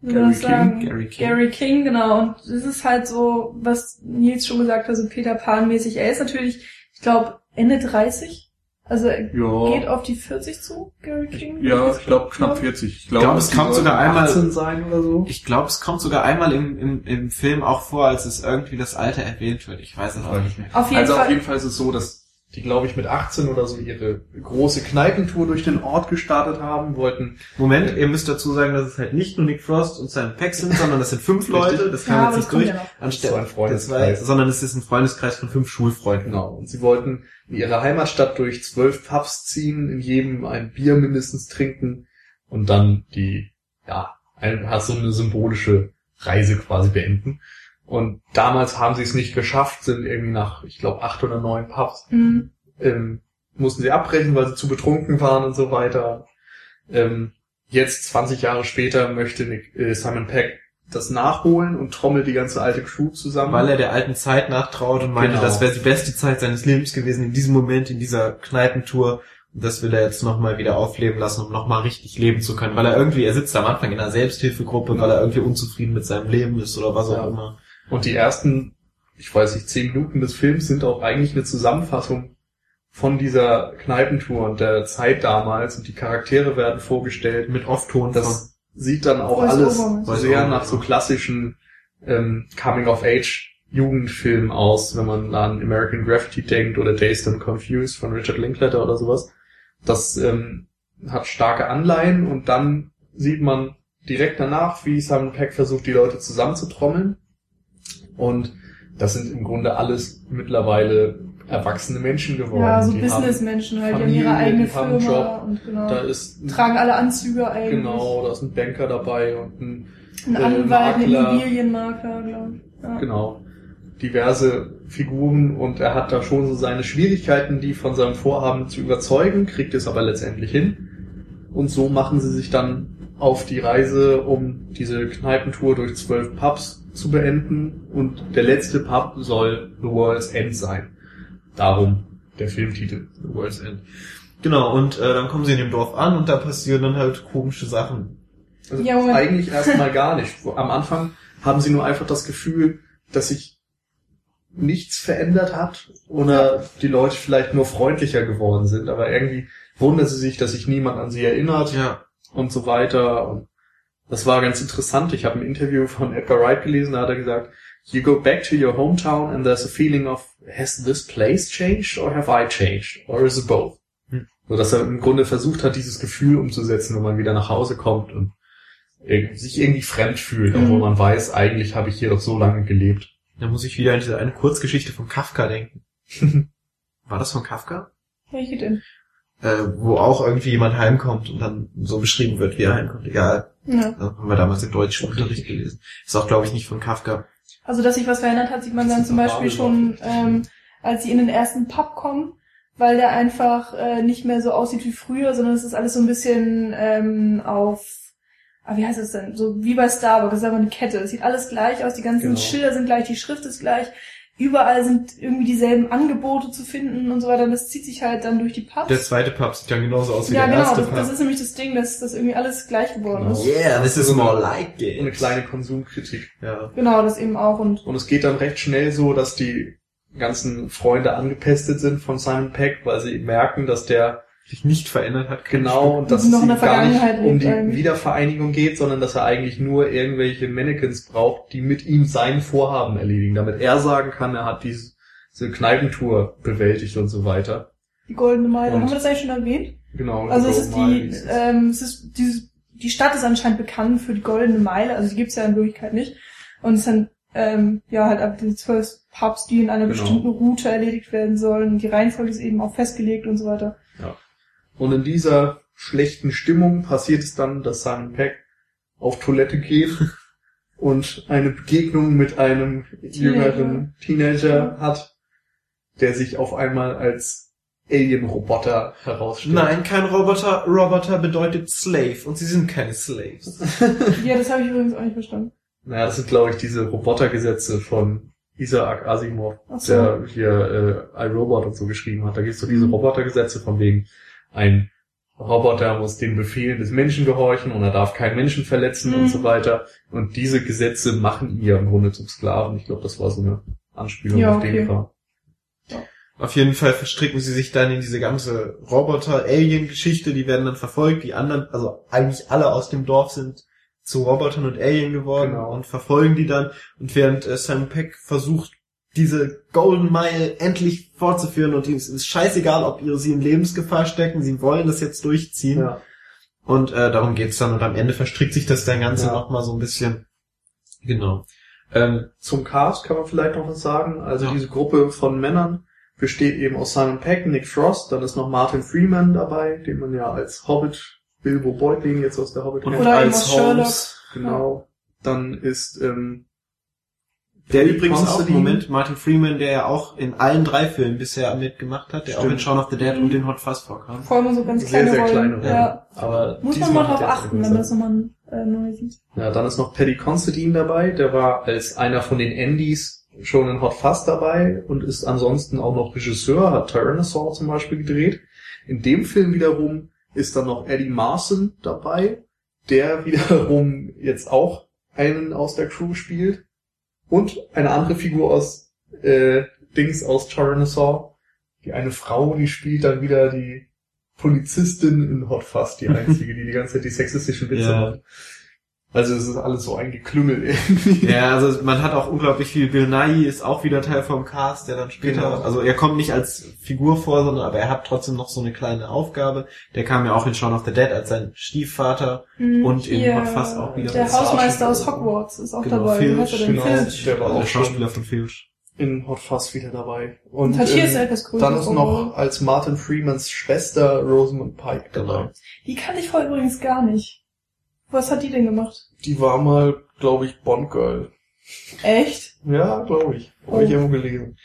Gary das sagen? King, Gary King. Gary King, genau. Und das ist halt so, was Nils schon gesagt hat, so Peter Pan-mäßig. Er ist natürlich, ich glaube, Ende 30. Also er Ja. geht auf die 40 zu, Gary King. Ja, ich glaube knapp 40. Ich, glaub, glaub, es kommt sogar einmal- 18 sein oder so. Ich glaube, es kommt sogar einmal im, im, im Film auch vor, als es irgendwie das Alter erwähnt wird. Ich weiß es auch nicht mehr. Auf jeden also Fall. auf jeden Fall ist es so, dass die, glaube ich, mit 18 oder so ihre große Kneipentour durch den Ort gestartet haben, wollten Moment, ihr müsst dazu sagen, dass es halt nicht nur Nick Frost und Simon Peck sind, sondern das sind fünf [LAUGHS] Leute. Das kam Ja, jetzt nicht durch. ja. Anstatt So ein Freundeskreis. sondern es ist ein Freundeskreis von fünf Schulfreunden. Genau. Und sie wollten in ihrer Heimatstadt durch zwölf Pubs ziehen, in jedem ein Bier mindestens trinken und dann die, ja, ein, hast so eine symbolische Reise quasi beenden. Und damals haben sie es nicht geschafft, sind irgendwie nach, ich glaube, acht oder neun Pubs, Mhm. ähm, mussten sie abbrechen, weil sie zu betrunken waren und so weiter. Ähm, jetzt, 20 Jahre später, möchte Nick, äh, Simon Peck das nachholen und trommelt die ganze alte Crew zusammen. Weil er der alten Zeit nachtraut und meinte, Genau. das wäre die beste Zeit seines Lebens gewesen in diesem Moment, in dieser Kneipentour. Und das will er jetzt nochmal wieder aufleben lassen, um nochmal richtig leben zu können. Weil er irgendwie, er sitzt am Anfang in einer Selbsthilfegruppe, weil er irgendwie unzufrieden mit seinem Leben ist oder was auch Ja. immer. Und die ersten, ich weiß nicht, zehn Minuten des Films sind auch eigentlich eine Zusammenfassung von dieser Kneipentour und der Zeit damals und die Charaktere werden vorgestellt. Mit Off-Ton von. Das sieht dann auch alles sehr nach so klassischen ähm, Coming-of-Age-Jugendfilmen aus, wenn man an American Graffiti denkt oder Dazed and Confused von Richard Linklater oder sowas. Das ähm, hat starke Anleihen und dann sieht man direkt danach, wie Simon Peck versucht, die Leute zusammenzutrommeln. Und das sind im Grunde alles mittlerweile erwachsene Menschen geworden. Ja, so Businessmenschen halt, die haben ihre eigene die haben Firma Job. und genau. Da ist ein- tragen alle Anzüge eigentlich. genau, da ist ein Banker dabei und ein Ein äh, Anwalt, ein Makler. Immobilienmakler, glaube ich. Ja. Genau. Diverse Figuren und er hat da schon so seine Schwierigkeiten, die von seinem Vorhaben zu überzeugen, kriegt es aber letztendlich hin. Und so machen sie sich dann auf die Reise, um diese Kneipentour durch zwölf Pubs zu beenden. Und der letzte Pub soll The World's End sein. Darum der Filmtitel. The World's End. Genau, und äh, dann kommen sie in dem Dorf an und da passieren dann halt komische Sachen. Also Ja, eigentlich erstmal gar nicht. Am Anfang haben sie nur einfach das Gefühl, dass sich nichts verändert hat oder die Leute vielleicht nur freundlicher geworden sind, aber irgendwie wundern sie sich, dass sich niemand an sie erinnert Ja. und so weiter. Und das war ganz interessant. Ich habe ein Interview von Edgar Wright gelesen, da hat er gesagt, You go back to your hometown and there's a feeling of, has this place changed or have I changed? Or is it both? Hm. So dass er im Grunde versucht hat, dieses Gefühl umzusetzen, wenn man wieder nach Hause kommt und sich irgendwie fremd fühlt, Mhm. obwohl man weiß, eigentlich habe ich hier doch so lange gelebt. Da muss ich wieder an diese eine Kurzgeschichte von Kafka denken. [LAUGHS] War das von Kafka? Welche denn? Äh, wo auch irgendwie jemand heimkommt und dann so beschrieben wird, wie er heimkommt. Egal. Ja. Das haben wir damals im deutschen Unterricht gelesen. Ist auch, glaube ich, nicht von Kafka. Also, dass sich was verändert hat, sieht man dann Das zum ist Beispiel schon, ähm, als sie in den ersten Pub kommen, weil der einfach äh, nicht mehr so aussieht wie früher, sondern es ist alles so ein bisschen ähm, auf, ah, wie heißt das denn? So wie bei Starbucks, das ist einfach eine Kette. Es sieht alles gleich aus, die ganzen Genau. Schilder sind gleich, die Schrift ist gleich. Überall sind irgendwie dieselben Angebote zu finden und so weiter. Und das zieht sich halt dann durch die Pubs. Der zweite Pub sieht dann genauso aus wie ja, der genau, erste das, Pub. das ist nämlich das Ding, dass das irgendwie alles gleich geworden Genau. ist. yeah, this is more like it. Eine kleine Konsumkritik. Ja. Genau, das eben auch und Und es geht dann recht schnell so, dass die ganzen Freunde angepestet sind von Simon Peck, weil sie merken, dass der Sich nicht verändert hat. Genau, und dass noch es ihm gar nicht um die eigentlich. Wiedervereinigung geht, sondern dass er eigentlich nur irgendwelche Mannequins braucht, die mit ihm sein Vorhaben erledigen, damit er sagen kann, er hat diese, diese Kneipentour bewältigt und so weiter. die goldene Meile. Und- Haben wir das eigentlich schon erwähnt? Genau. Also es ist die, ähm, es ist dieses, die Stadt ist anscheinend bekannt für die goldene Meile, also die gibt's ja in Wirklichkeit nicht. Und es sind ähm, ja halt ab die zwölf Pubs, die in einer Genau. bestimmten Route erledigt werden sollen. Die Reihenfolge ist eben auch festgelegt und so weiter. Und in dieser schlechten Stimmung passiert es dann, dass Simon Peck auf Toilette geht [LAUGHS] und eine Begegnung mit einem jüngeren Teenager hat, der sich auf einmal als Alien-Roboter herausstellt. Nein, kein Roboter. Roboter bedeutet Slave und sie sind keine Slaves. [LAUGHS] Ja, das habe ich übrigens auch nicht verstanden. Naja, das sind, glaube ich, diese Robotergesetze von Isaac Asimov, so. der hier äh, iRobot und so geschrieben hat. Da gibt es so diese Mhm. Robotergesetze von wegen, ein Roboter muss den Befehlen des Menschen gehorchen und er darf keinen Menschen verletzen Mhm. und so weiter. Und diese Gesetze machen ihn ja im Grunde zum Sklaven. Ich glaube, das war so eine Anspielung Ja, auf okay. den Kram. Auf jeden Fall verstricken sie sich dann in diese ganze Roboter-Alien-Geschichte. Die werden dann verfolgt. Die anderen, also eigentlich alle aus dem Dorf sind zu Robotern und Alien geworden Genau. und verfolgen die dann. Und während äh, Simon Peck versucht, diese Golden Mile endlich fortzuführen und ihm ist es scheißegal, ob ihr sie in Lebensgefahr stecken, sie wollen das jetzt durchziehen. Ja. Und äh, darum geht's dann. Und am Ende verstrickt sich das dann Ganze Ja. noch mal so ein bisschen. Genau. Ähm, Zum Cast kann man vielleicht noch was sagen. Also Ja. diese Gruppe von Männern besteht eben aus Simon Peck, Nick Frost, dann ist noch Martin Freeman dabei, den man ja als Hobbit, Bilbo Beutling jetzt aus der Hobbit und kennt. Oder eben als aus Sherlock. Holmes, Genau. Dann ist ähm, Der Paddy übrigens auch. Moment, Martin Freeman, der ja auch in allen drei Filmen bisher mitgemacht hat, der auch Stimmt. in Shaun of the Dead Mhm. und in Hot Fuzz vorkam. Vor allem so ganz sehr, kleine sehr Rollen. kleine Rollen. Ja. Aber Muss man mal drauf achten, wenn man das nochmal äh, neu sieht. Ja, dann ist noch Paddy Considine dabei, der war als einer von den Andys schon in Hot Fuzz dabei und ist ansonsten auch noch Regisseur, hat Tyrannosaur zum Beispiel gedreht. In dem Film wiederum ist dann noch Eddie Marson dabei, der [LAUGHS] wiederum jetzt auch einen aus der Crew spielt und eine andere Figur aus äh, Dings aus Tyrannosaur, die eine Frau, die spielt dann wieder die Polizistin in Hot Fuzz, die einzige, die die ganze Zeit die sexistischen Witze Ja. macht. Also es ist alles so eingeklüngelt irgendwie. Ja, also man hat auch unglaublich viel. Bill Nye ist auch wieder Teil vom Cast, der dann später, Genau. also er kommt nicht als Figur vor, sondern aber er hat trotzdem noch so eine kleine Aufgabe. Der kam ja auch in Shaun of the Dead als sein Stiefvater. Mhm, Und in Hot Fuzz auch wieder Der Hausmeister aus. Hogwarts ist auch Genau, dabei. Er denn? Genau, Filch. der war der auch schon Schauspieler von Filch. in Hot Fuzz wieder dabei. Und Und hat hier ähm, ist etwas größer. dann ist noch als Martin Freemans Schwester Rosamund Pike dabei. Genau. Die kannte ich vorher übrigens gar nicht. Was hat die denn gemacht? Die war mal, glaube ich, Bond Girl. Echt? Ja, glaube ich. Habe Oh. ich irgendwo gelesen.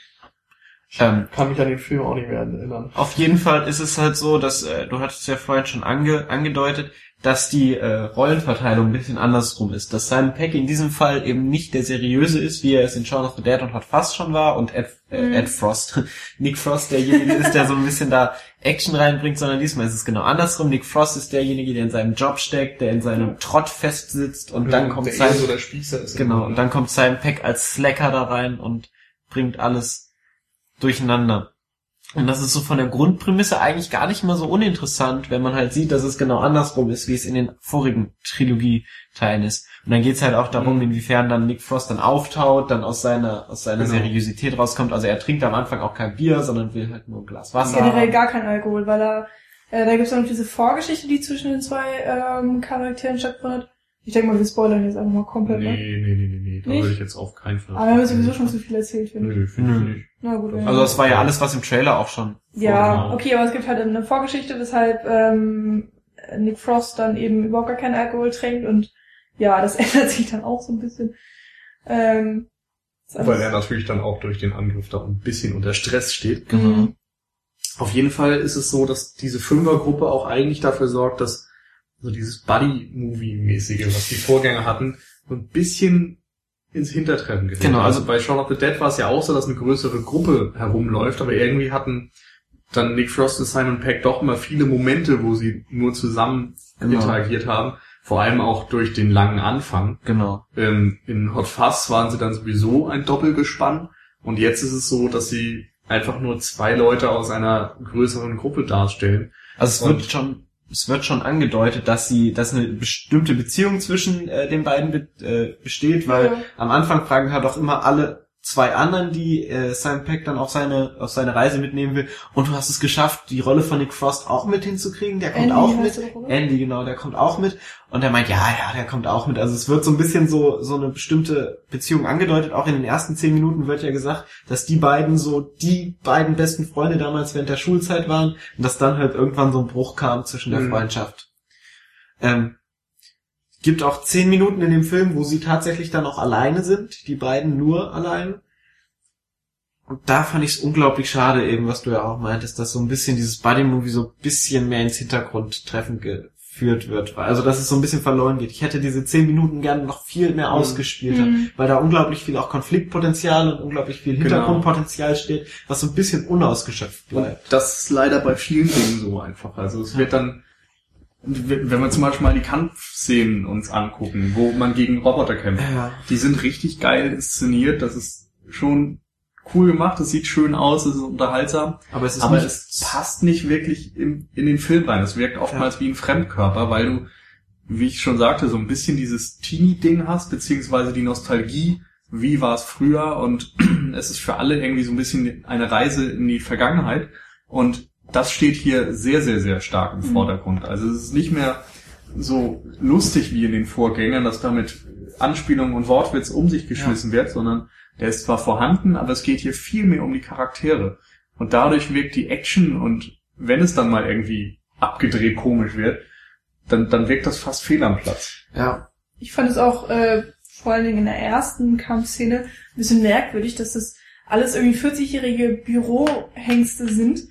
Ähm, Kann mich an den Film auch nicht mehr erinnern. Auf jeden Fall ist es halt so, dass äh, du hattest ja vorhin schon ange, angedeutet, dass die äh, Rollenverteilung ein bisschen andersrum ist. Dass Simon Peck in diesem Fall eben nicht der seriöse ist, wie er es in Shaun of the Dead und Hot Fuzz schon war und Ed, äh, Mhm. Ed Frost, [LAUGHS] Nick Frost derjenige ist, der so ein bisschen da Action reinbringt, sondern diesmal ist es genau andersrum. Nick Frost ist derjenige, der in seinem Job steckt, der in seinem Trott festsitzt und dann kommt der Simon so der Spießer ist. Genau, und dann kommt Simon Peck als Slacker da rein und bringt alles durcheinander. Und das ist so von der Grundprämisse eigentlich gar nicht mal so uninteressant, wenn man halt sieht, dass es genau andersrum ist, wie es in den vorigen Trilogie-Teilen ist. Und dann geht's halt auch darum, Mhm. inwiefern dann Nick Frost dann auftaut, dann aus seiner, aus seiner Genau. Seriosität rauskommt. Also er trinkt am Anfang auch kein Bier, sondern will halt nur ein Glas Wasser. Generell gar kein Alkohol, weil er, äh, da gibt's noch diese Vorgeschichte, die zwischen den zwei ähm, Charakteren stattfindet. Ich denke mal, wir spoilern jetzt einfach mal komplett, Nee, ne? nee, nee, nee, nee. Da würde ich jetzt auf keinen Fall. Aber wir haben sowieso schon zu viel erzählt, finde ich. Nö, finde ich nicht. Na gut. Also das war ja alles, was im Trailer auch schon Ja, Genau. okay, aber es gibt halt eine Vorgeschichte, weshalb ähm, Nick Frost dann eben überhaupt gar keinen Alkohol trinkt und ja, das [LAUGHS] ändert sich dann auch so ein bisschen. Ähm, Weil er natürlich dann auch durch den Angriff da ein bisschen unter Stress steht. Genau. Mhm. Auf jeden Fall ist es so, dass diese Fünfergruppe auch eigentlich dafür sorgt, dass so dieses Buddy-Movie-mäßige, was die Vorgänger hatten, so ein bisschen ins Hintertreffen gerät. Genau, also- bei Shaun of the Dead war es ja auch so, dass eine größere Gruppe herumläuft, aber irgendwie hatten dann Nick Frost und Simon Peck doch immer viele Momente, wo sie nur zusammen Genau. interagiert haben. Vor allem auch durch den langen Anfang. Genau. Ähm, in Hot Fuzz waren sie dann sowieso ein Doppelgespann und jetzt ist es so, dass sie einfach nur zwei Leute aus einer größeren Gruppe darstellen. Also es Und- wird schon, es wird schon angedeutet, dass sie, dass eine bestimmte Beziehung zwischen äh, den beiden be äh, besteht, weil Ja. am Anfang fragen halt auch immer alle zwei anderen, die äh, Simon Peck dann auf seine auf seine Reise mitnehmen will. Und du hast es geschafft, die Rolle von Nick Frost auch mit hinzukriegen. Der kommt Andy auch mit. Andy, genau, der kommt auch mit. Und er meint, ja, ja, der kommt auch mit. Also es wird so ein bisschen so, so eine bestimmte Beziehung angedeutet. Auch in den ersten zehn Minuten wird ja gesagt, dass die beiden so die beiden besten Freunde damals während der Schulzeit waren. Und dass dann halt irgendwann so ein Bruch kam zwischen der Mhm. Freundschaft. Ähm, gibt auch zehn Minuten in dem Film, wo sie tatsächlich dann auch alleine sind. Die beiden nur allein. Und da fand ich es unglaublich schade, eben, was du ja auch meintest, dass so ein bisschen dieses Buddy-Movie so ein bisschen mehr ins Hintergrundtreffen geführt wird. Also, dass es so ein bisschen verloren geht. Ich hätte diese zehn Minuten gerne noch viel mehr Mhm. ausgespielt, Mhm. weil da unglaublich viel auch Konfliktpotenzial und unglaublich viel Genau. Hintergrundpotenzial steht, was so ein bisschen unausgeschöpft Und bleibt. das ist leider bei vielen Dingen so einfach. Also es wird dann, Wenn wir zum Beispiel mal die Kampfszenen uns angucken, wo man gegen Roboter kämpft, Ja. die sind richtig geil inszeniert, das ist schon cool gemacht, das sieht schön aus, es ist unterhaltsam, Aber es aber es passt nicht wirklich in, in den Film rein. Es wirkt oftmals wie ein Fremdkörper, weil du, wie ich schon sagte, so ein bisschen dieses Teenie-Ding hast, beziehungsweise die Nostalgie, wie war es früher? Und [CLEARS THROAT] es ist für alle irgendwie so ein bisschen eine Reise in die Vergangenheit. Und das steht hier sehr, sehr, sehr stark im Vordergrund. Also es ist nicht mehr so lustig wie in den Vorgängern, dass da mit Anspielungen und Wortwitz um sich geschmissen wird, sondern der ist zwar vorhanden, aber es geht hier viel mehr um die Charaktere. Und dadurch wirkt die Action und wenn es dann mal irgendwie abgedreht komisch wird, dann, dann wirkt das fast fehl am Platz. ja. Ich fand es auch äh, vor allen Dingen in der ersten Kampfszene ein bisschen merkwürdig, dass das alles irgendwie 40-jährige Bürohengste sind,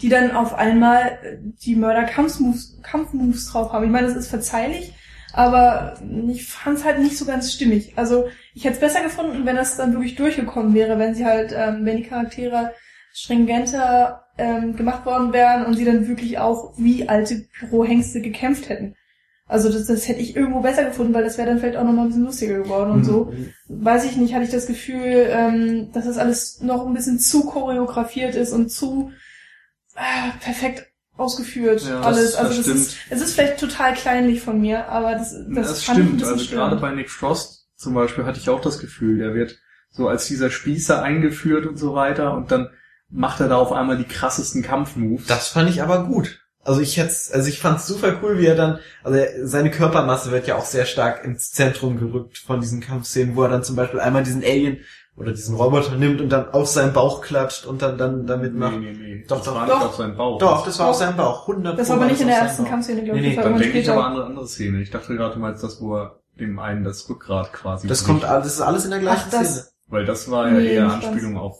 die dann auf einmal äh, die Mörder-Kampfmoves Kampfmoves drauf haben. Ich meine, das ist verzeihlich, aber ich fand es halt nicht so ganz stimmig. Also ich hätte es besser gefunden, wenn das dann wirklich durchgekommen wäre, wenn sie halt, ähm, wenn die Charaktere stringenter ähm, gemacht worden wären und sie dann wirklich auch wie alte Bürohengste gekämpft hätten. Also das, das hätte ich irgendwo besser gefunden, weil das wäre dann vielleicht auch nochmal ein bisschen lustiger geworden und so. Weiß ich nicht, hatte ich das Gefühl, ähm, dass das alles noch ein bisschen zu choreografiert ist und zu äh, perfekt ausgeführt Ja, das- alles. das also das stimmt. ist, es ist vielleicht total kleinlich von mir, aber das, das, Das, fand ich ein stimmt. Also gerade bei Nick Frost zum Beispiel hatte ich auch das Gefühl, der wird so als dieser Spießer eingeführt und so weiter und dann macht er da auf einmal die krassesten Kampfmoves. Das fand ich aber gut. Also ich hätte, also ich fand's super cool, wie er dann, also er, seine Körpermasse wird ja auch sehr stark ins Zentrum gerückt von diesen Kampfszenen, wo er dann zum Beispiel einmal diesen Alien oder diesen Roboter nimmt und dann auf seinen Bauch klatscht und dann dann damit nee, macht. nee, nee. Doch, das doch, war doch. nicht auf seinen Bauch. Doch, das war auf Doch. seinem Bauch. 100 Das war aber nicht in der ersten Kampf. Kampfszene, glaube Nee, ich. nee, das war Dann denke ich aber an eine andere Szene. Ich dachte gerade, du meinst das, wo er dem einen das Rückgrat quasi Das bricht. kommt, alles- das ist alles in der gleichen Ach, das- Szene. Weil das war ja Nee, eher Anspielung auf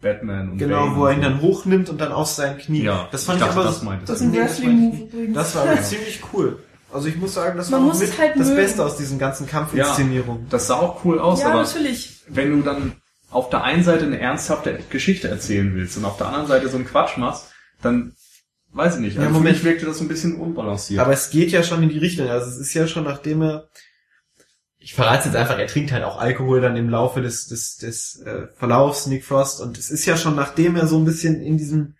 Batman und Genau, Bane wo er ihn so. dann hochnimmt und dann auf sein Knie. Ja, das fand ich ich, dachte, aber, das Das ist du. ein Nee, das Wrestling-Move übrigens. das war aber [LAUGHS] ziemlich cool. Also ich muss sagen, das war Man muss mit halt das mögen. Beste aus diesen ganzen Kampfinszenierungen. Das sah auch cool aus, ja, aber natürlich. wenn du dann auf der einen Seite eine ernsthafte Geschichte erzählen willst und auf der anderen Seite so einen Quatsch machst, dann weiß ich nicht. Also Ja, für Moment. mich wirkte das ein bisschen unbalanciert. Aber es geht ja schon in die Richtung. Also es ist ja schon nachdem er, ich verrate jetzt einfach, er trinkt halt auch Alkohol dann im Laufe des des des äh, Verlaufs Nick Frost und es ist ja schon nachdem er so ein bisschen in diesem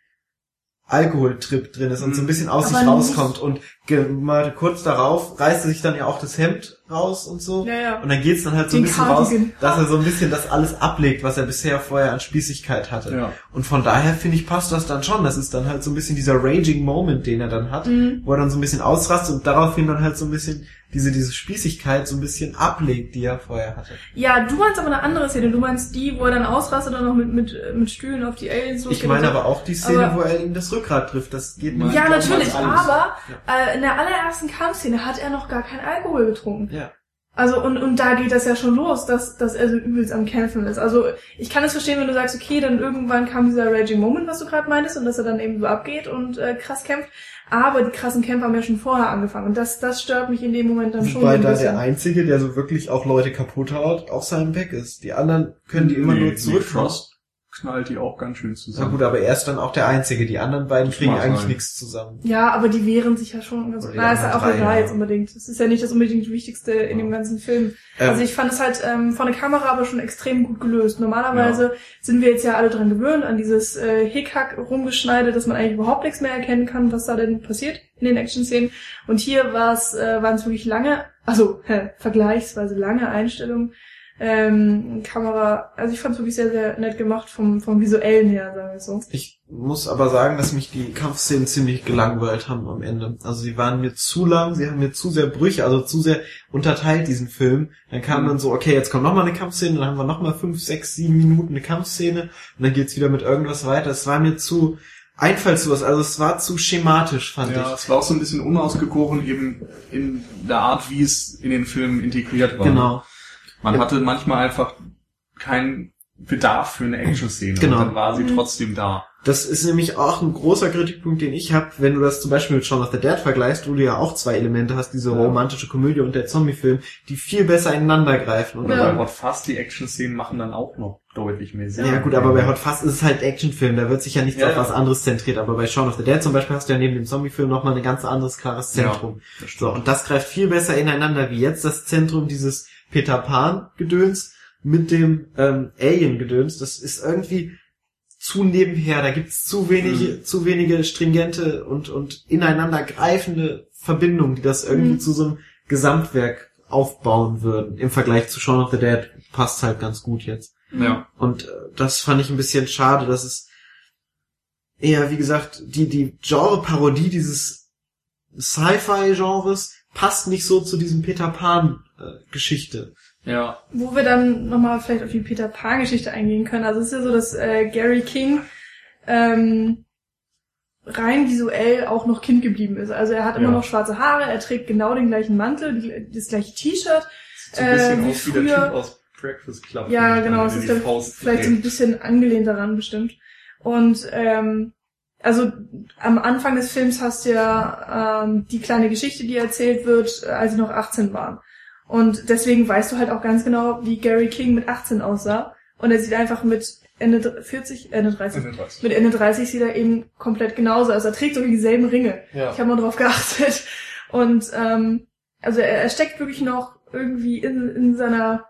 Alkoholtrip drin ist und so ein bisschen aus Aber sich nicht- rauskommt und ge- mal kurz darauf reißt er sich dann ja auch das Hemd raus und so. Ja, ja. Und dann geht's dann halt so ein Den bisschen raus, Cardigan. dass er so ein bisschen das alles ablegt, was er bisher vorher an Spießigkeit hatte. Ja. Und von daher finde ich, passt das dann schon. Das ist dann halt so ein bisschen dieser Raging Moment, den er dann hat, Mhm. wo er dann so ein bisschen ausrastet und daraufhin dann halt so ein bisschen diese, diese Spießigkeit so ein bisschen ablegt, die er vorher hatte. Ja, du meinst aber eine andere Szene. Du meinst die, wo er dann ausrastet und noch mit, mit, mit Stühlen auf die Aliens Ich losgeht. meine so. aber auch die Szene, Aber- wo er ihm das Rückgrat trifft. Das geht Ja, nicht. Ja, Ich natürlich, aber äh, in der allerersten Kampfszene hat er noch gar keinen Alkohol getrunken. Ja. Also und, und da geht das ja schon los, dass, dass er so übelst am Kämpfen ist. Also ich kann es verstehen, wenn du sagst, okay, dann irgendwann kam dieser Raging Moment, was du gerade meintest, und dass er dann eben so abgeht und äh, krass kämpft. Aber die krassen Kämpfe haben ja schon vorher angefangen. Und das, das stört mich in dem Moment dann schon ein da der Einzige, der so wirklich auch Leute kaputt haut, auch Simon Peck ist. Die anderen können die immer Nee, nur zurück. Frost knallt die auch ganz schön Na zusammen. gut, aber er ist dann auch der Einzige. Die anderen beiden Das kriegen eigentlich sein. nichts zusammen. Ja, aber die wehren sich ja schon ganz gut. Na, ist ja auch egal ja. jetzt unbedingt. Das ist ja nicht das unbedingt Wichtigste in dem ganzen Film. Ähm, Also ich fand es halt ähm, von der Kamera aber schon extrem gut gelöst. Normalerweise sind wir jetzt ja alle dran gewöhnt, an dieses äh, Hickhack rumgeschneide, dass man eigentlich überhaupt nichts mehr erkennen kann, was da denn passiert in den Action-Szenen. Und hier war es, äh, waren es wirklich lange, also hä, [LAUGHS] vergleichsweise lange Einstellungen. Ähm, Kamera, also ich fand es wirklich sehr, sehr nett gemacht vom, vom visuellen her, sagen wir es so. Ich muss aber sagen, dass mich die Kampfszenen ziemlich gelangweilt haben am Ende. Also sie waren mir zu lang, sie haben mir zu sehr Brüche, also zu sehr unterteilt diesen Film. Dann kam Mhm. dann so, okay, jetzt kommt noch mal eine Kampfszene, dann haben wir noch mal fünf, sechs, sieben Minuten eine Kampfszene und dann geht's wieder mit irgendwas weiter. Es war mir zu einfallslos, also es war zu schematisch, fand Ja, ich. es war auch so ein bisschen unausgegoren eben in der Art, wie es in den Filmen integriert war. Genau. Man Ja. hatte manchmal einfach keinen Bedarf für eine Action-Szene. Genau. Und dann war sie Mhm. trotzdem da. Das ist nämlich auch ein großer Kritikpunkt, den ich habe, wenn du das zum Beispiel mit Shaun of the Dead vergleichst, wo du ja auch zwei Elemente hast, diese Ja. romantische Komödie und der Zombie-Film, die viel besser ineinander greifen. Und Oder Ja. bei Hot Fuzz, die Action-Szenen machen dann auch noch deutlich mehr Sinn. Ja gut, aber bei Hot Fuzz ist es halt Actionfilm, da wird sich ja nichts Ja, auf ja. was anderes zentriert. Aber bei Shaun of the Dead zum Beispiel hast du ja neben dem Zombie-Film nochmal ein ganz anderes klares Zentrum. so, und das greift viel besser ineinander wie jetzt das Zentrum dieses Peter Pan-Gedöns mit dem ähm, Alien-Gedöns. Das ist irgendwie zu nebenher, da gibt's zu wenige, Mhm. zu wenige stringente und, und ineinander greifende Verbindungen, die das irgendwie Mhm. zu so einem Gesamtwerk aufbauen würden. Im Vergleich zu Shaun of the Dead passt halt ganz gut jetzt. ja. Und äh, das fand ich ein bisschen schade, dass es eher, wie gesagt, die, die Genre-Parodie dieses Sci-Fi-Genres passt nicht so zu diesem Peter Pan-Geschichte. Ja. Wo wir dann nochmal vielleicht auf die Peter Pan-Geschichte eingehen können. Also es ist ja so, dass äh, Gary King ähm, rein visuell auch noch Kind geblieben ist. Also er hat immer Ja. noch schwarze Haare, er trägt genau den gleichen Mantel, die, das gleiche T-Shirt. So ein bisschen Äh, wie aus wie der früher- Typ aus Breakfast Club. Ja, genau, es ist dann vielleicht ein bisschen angelehnt daran bestimmt. Und ähm, also am Anfang des Films hast du ja ähm, die kleine Geschichte, die erzählt wird, äh, als sie noch 18 waren. Und deswegen weißt du halt auch ganz genau, wie Gary King mit 18 aussah. Und er sieht einfach mit Ende dr- 40, Ende 30, mit Ende 30 sieht er eben komplett genauso. Also er trägt sogar dieselben Ringe. Ja. Ich habe mal drauf geachtet. [LAUGHS] Und ähm, also er, er steckt wirklich noch irgendwie in, in seiner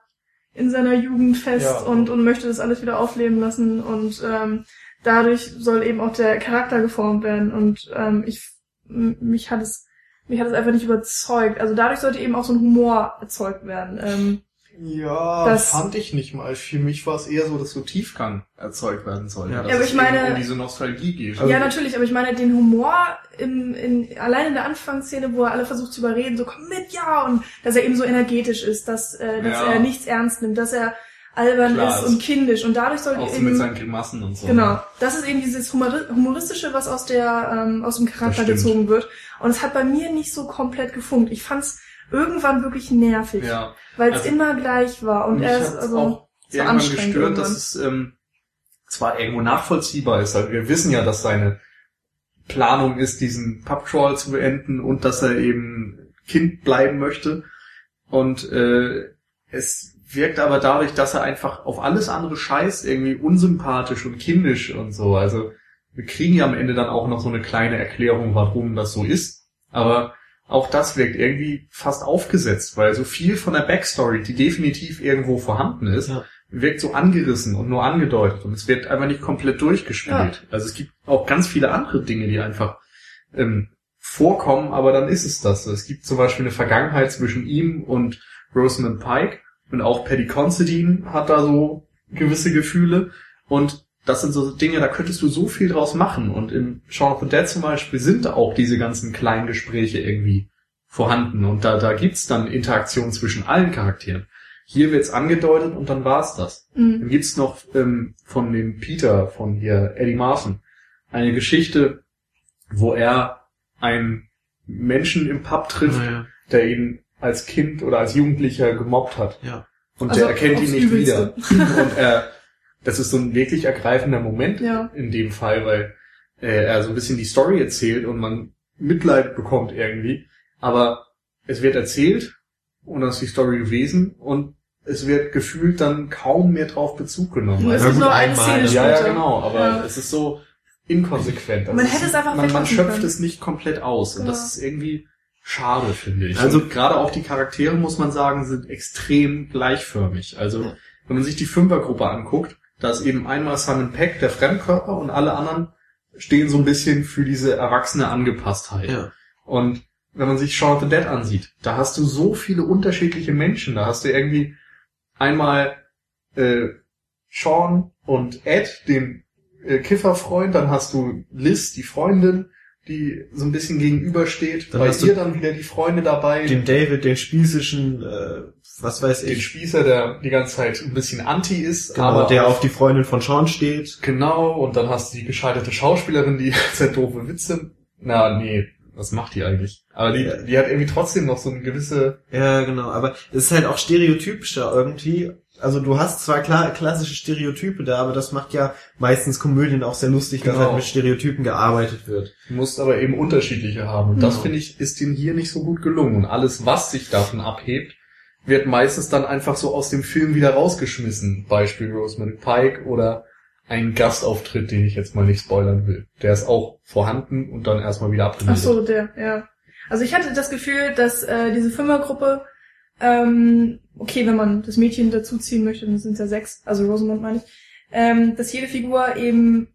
in seiner Jugend fest Ja. und, und möchte das alles wieder aufleben lassen. Und ähm, dadurch soll eben auch der Charakter geformt werden und ähm, ich mich hat es mich hat es einfach nicht überzeugt. Also dadurch sollte eben auch so ein Humor erzeugt werden. Ähm, Ja, Das- fand ich nicht mal. Für mich war es eher so, dass so Tiefgang erzeugt werden soll. Ja. Dass Ja, aber es ich meine- um diese Nostalgie geht. ja, natürlich, aber ich meine den Humor im, in, allein in der Anfangsszene, wo er alle versucht zu überreden, so komm mit, ja, und dass er eben so energetisch ist, dass, äh, dass Ja. er nichts ernst nimmt, dass er albern Klar, ist und kindisch und dadurch soll auch eben mit seinen Grimassen und so. Genau. Das ist eben dieses Humori- Humoristische, was aus der ähm, aus dem Charakter gezogen wird. Und es hat bei mir nicht so komplett gefunkt. Ich fand's irgendwann wirklich nervig, Ja. weil es Also, immer gleich war. Und er ist also auch so irgendwann gestört, irgendwann. dass es ähm, zwar irgendwo nachvollziehbar ist. Also wir wissen ja, dass seine Planung ist, diesen Pubcrawl zu beenden und dass er eben Kind bleiben möchte. Und äh, es wirkt aber dadurch, dass er einfach auf alles andere scheißt, irgendwie unsympathisch und kindisch und so. Also wir kriegen ja am Ende dann auch noch so eine kleine Erklärung, warum das so ist. Aber auch das wirkt irgendwie fast aufgesetzt, weil so viel von der Backstory, die definitiv irgendwo vorhanden ist, Ja. wirkt so angerissen und nur angedeutet und es wird einfach nicht komplett durchgespielt. Also es gibt auch ganz viele andere Dinge, die einfach ähm, vorkommen, aber dann ist es das. Es gibt zum Beispiel eine Vergangenheit zwischen ihm und Rosamund Pike und auch Paddy Considine hat da so gewisse Gefühle und das sind so Dinge, da könntest du so viel draus machen und im Shaun of the Dead zum Beispiel sind da auch diese ganzen kleinen Gespräche irgendwie vorhanden und da, da gibt's dann Interaktion zwischen allen Charakteren. Hier wird's angedeutet und dann war's das. Mhm. Dann gibt's noch ähm, von dem Peter, von hier Eddie Marson, eine Geschichte, wo er einen Menschen im Pub trifft, Naja, der ihn als Kind oder als Jugendlicher gemobbt hat. ja. Und Also der erkennt ihn nicht Übelste. wieder. [LAUGHS] Und er, das ist so ein wirklich ergreifender Moment Ja. in dem Fall, weil äh, er so ein bisschen die Story erzählt und man Mitleid bekommt irgendwie. Aber es wird erzählt und das ist die Story gewesen und es wird gefühlt dann kaum mehr drauf Bezug genommen. Es Also, ist gut, nur eine einmal, Szene ja, ja, genau, aber Ja. es ist so inkonsequent. Also Man es hätte es einfach man, man schöpft können. es nicht komplett aus und Ja. das ist irgendwie schade, finde ich. Also- gerade auch die Charaktere, muss man sagen, sind extrem gleichförmig. Also Ja. wenn man sich die Fünfergruppe anguckt, da ist eben einmal Simon Peck, der Fremdkörper, und alle anderen stehen so ein bisschen für diese erwachsene Angepasstheit. ja. Und wenn man sich Shaun of the Dead ansieht, da hast du so viele unterschiedliche Menschen. Da hast du irgendwie einmal äh, Sean und Ed, den äh, Kifferfreund, dann hast du Liz, die Freundin, die so ein bisschen gegenübersteht. Dann Bei ihr dann wieder die Freunde dabei. Den David, den spießischen, äh, was weiß den ich, Spießer, der die ganze Zeit ein bisschen anti ist, genau, aber der auf die Freundin von Sean steht. Genau, und dann hast du die gescheiterte Schauspielerin, die [LAUGHS] sehr doofe Witze. Na, nee, was macht die eigentlich? Aber die, die hat irgendwie trotzdem noch so eine gewisse. Ja, genau, aber es ist halt auch stereotypischer irgendwie. Also du hast zwar klar klassische Stereotype da, aber das macht ja meistens Komödien auch sehr lustig, dass Genau. halt mit Stereotypen gearbeitet wird. Du musst aber eben unterschiedliche haben. Und das Genau. finde ich, ist ihnen hier nicht so gut gelungen. Und alles, was sich davon abhebt, wird meistens dann einfach so aus dem Film wieder rausgeschmissen. Beispiel Rosamund Pike oder ein Gastauftritt, den ich jetzt mal nicht spoilern will. Der ist auch vorhanden und dann erstmal wieder Ach abgemeldet. so, der, ja. Also ich hatte das Gefühl, dass äh, diese Fünfergruppe, ähm, okay, wenn man das Mädchen dazuziehen möchte, dann sind es ja sechs, also Rosamund meine ich, ähm, dass jede Figur eben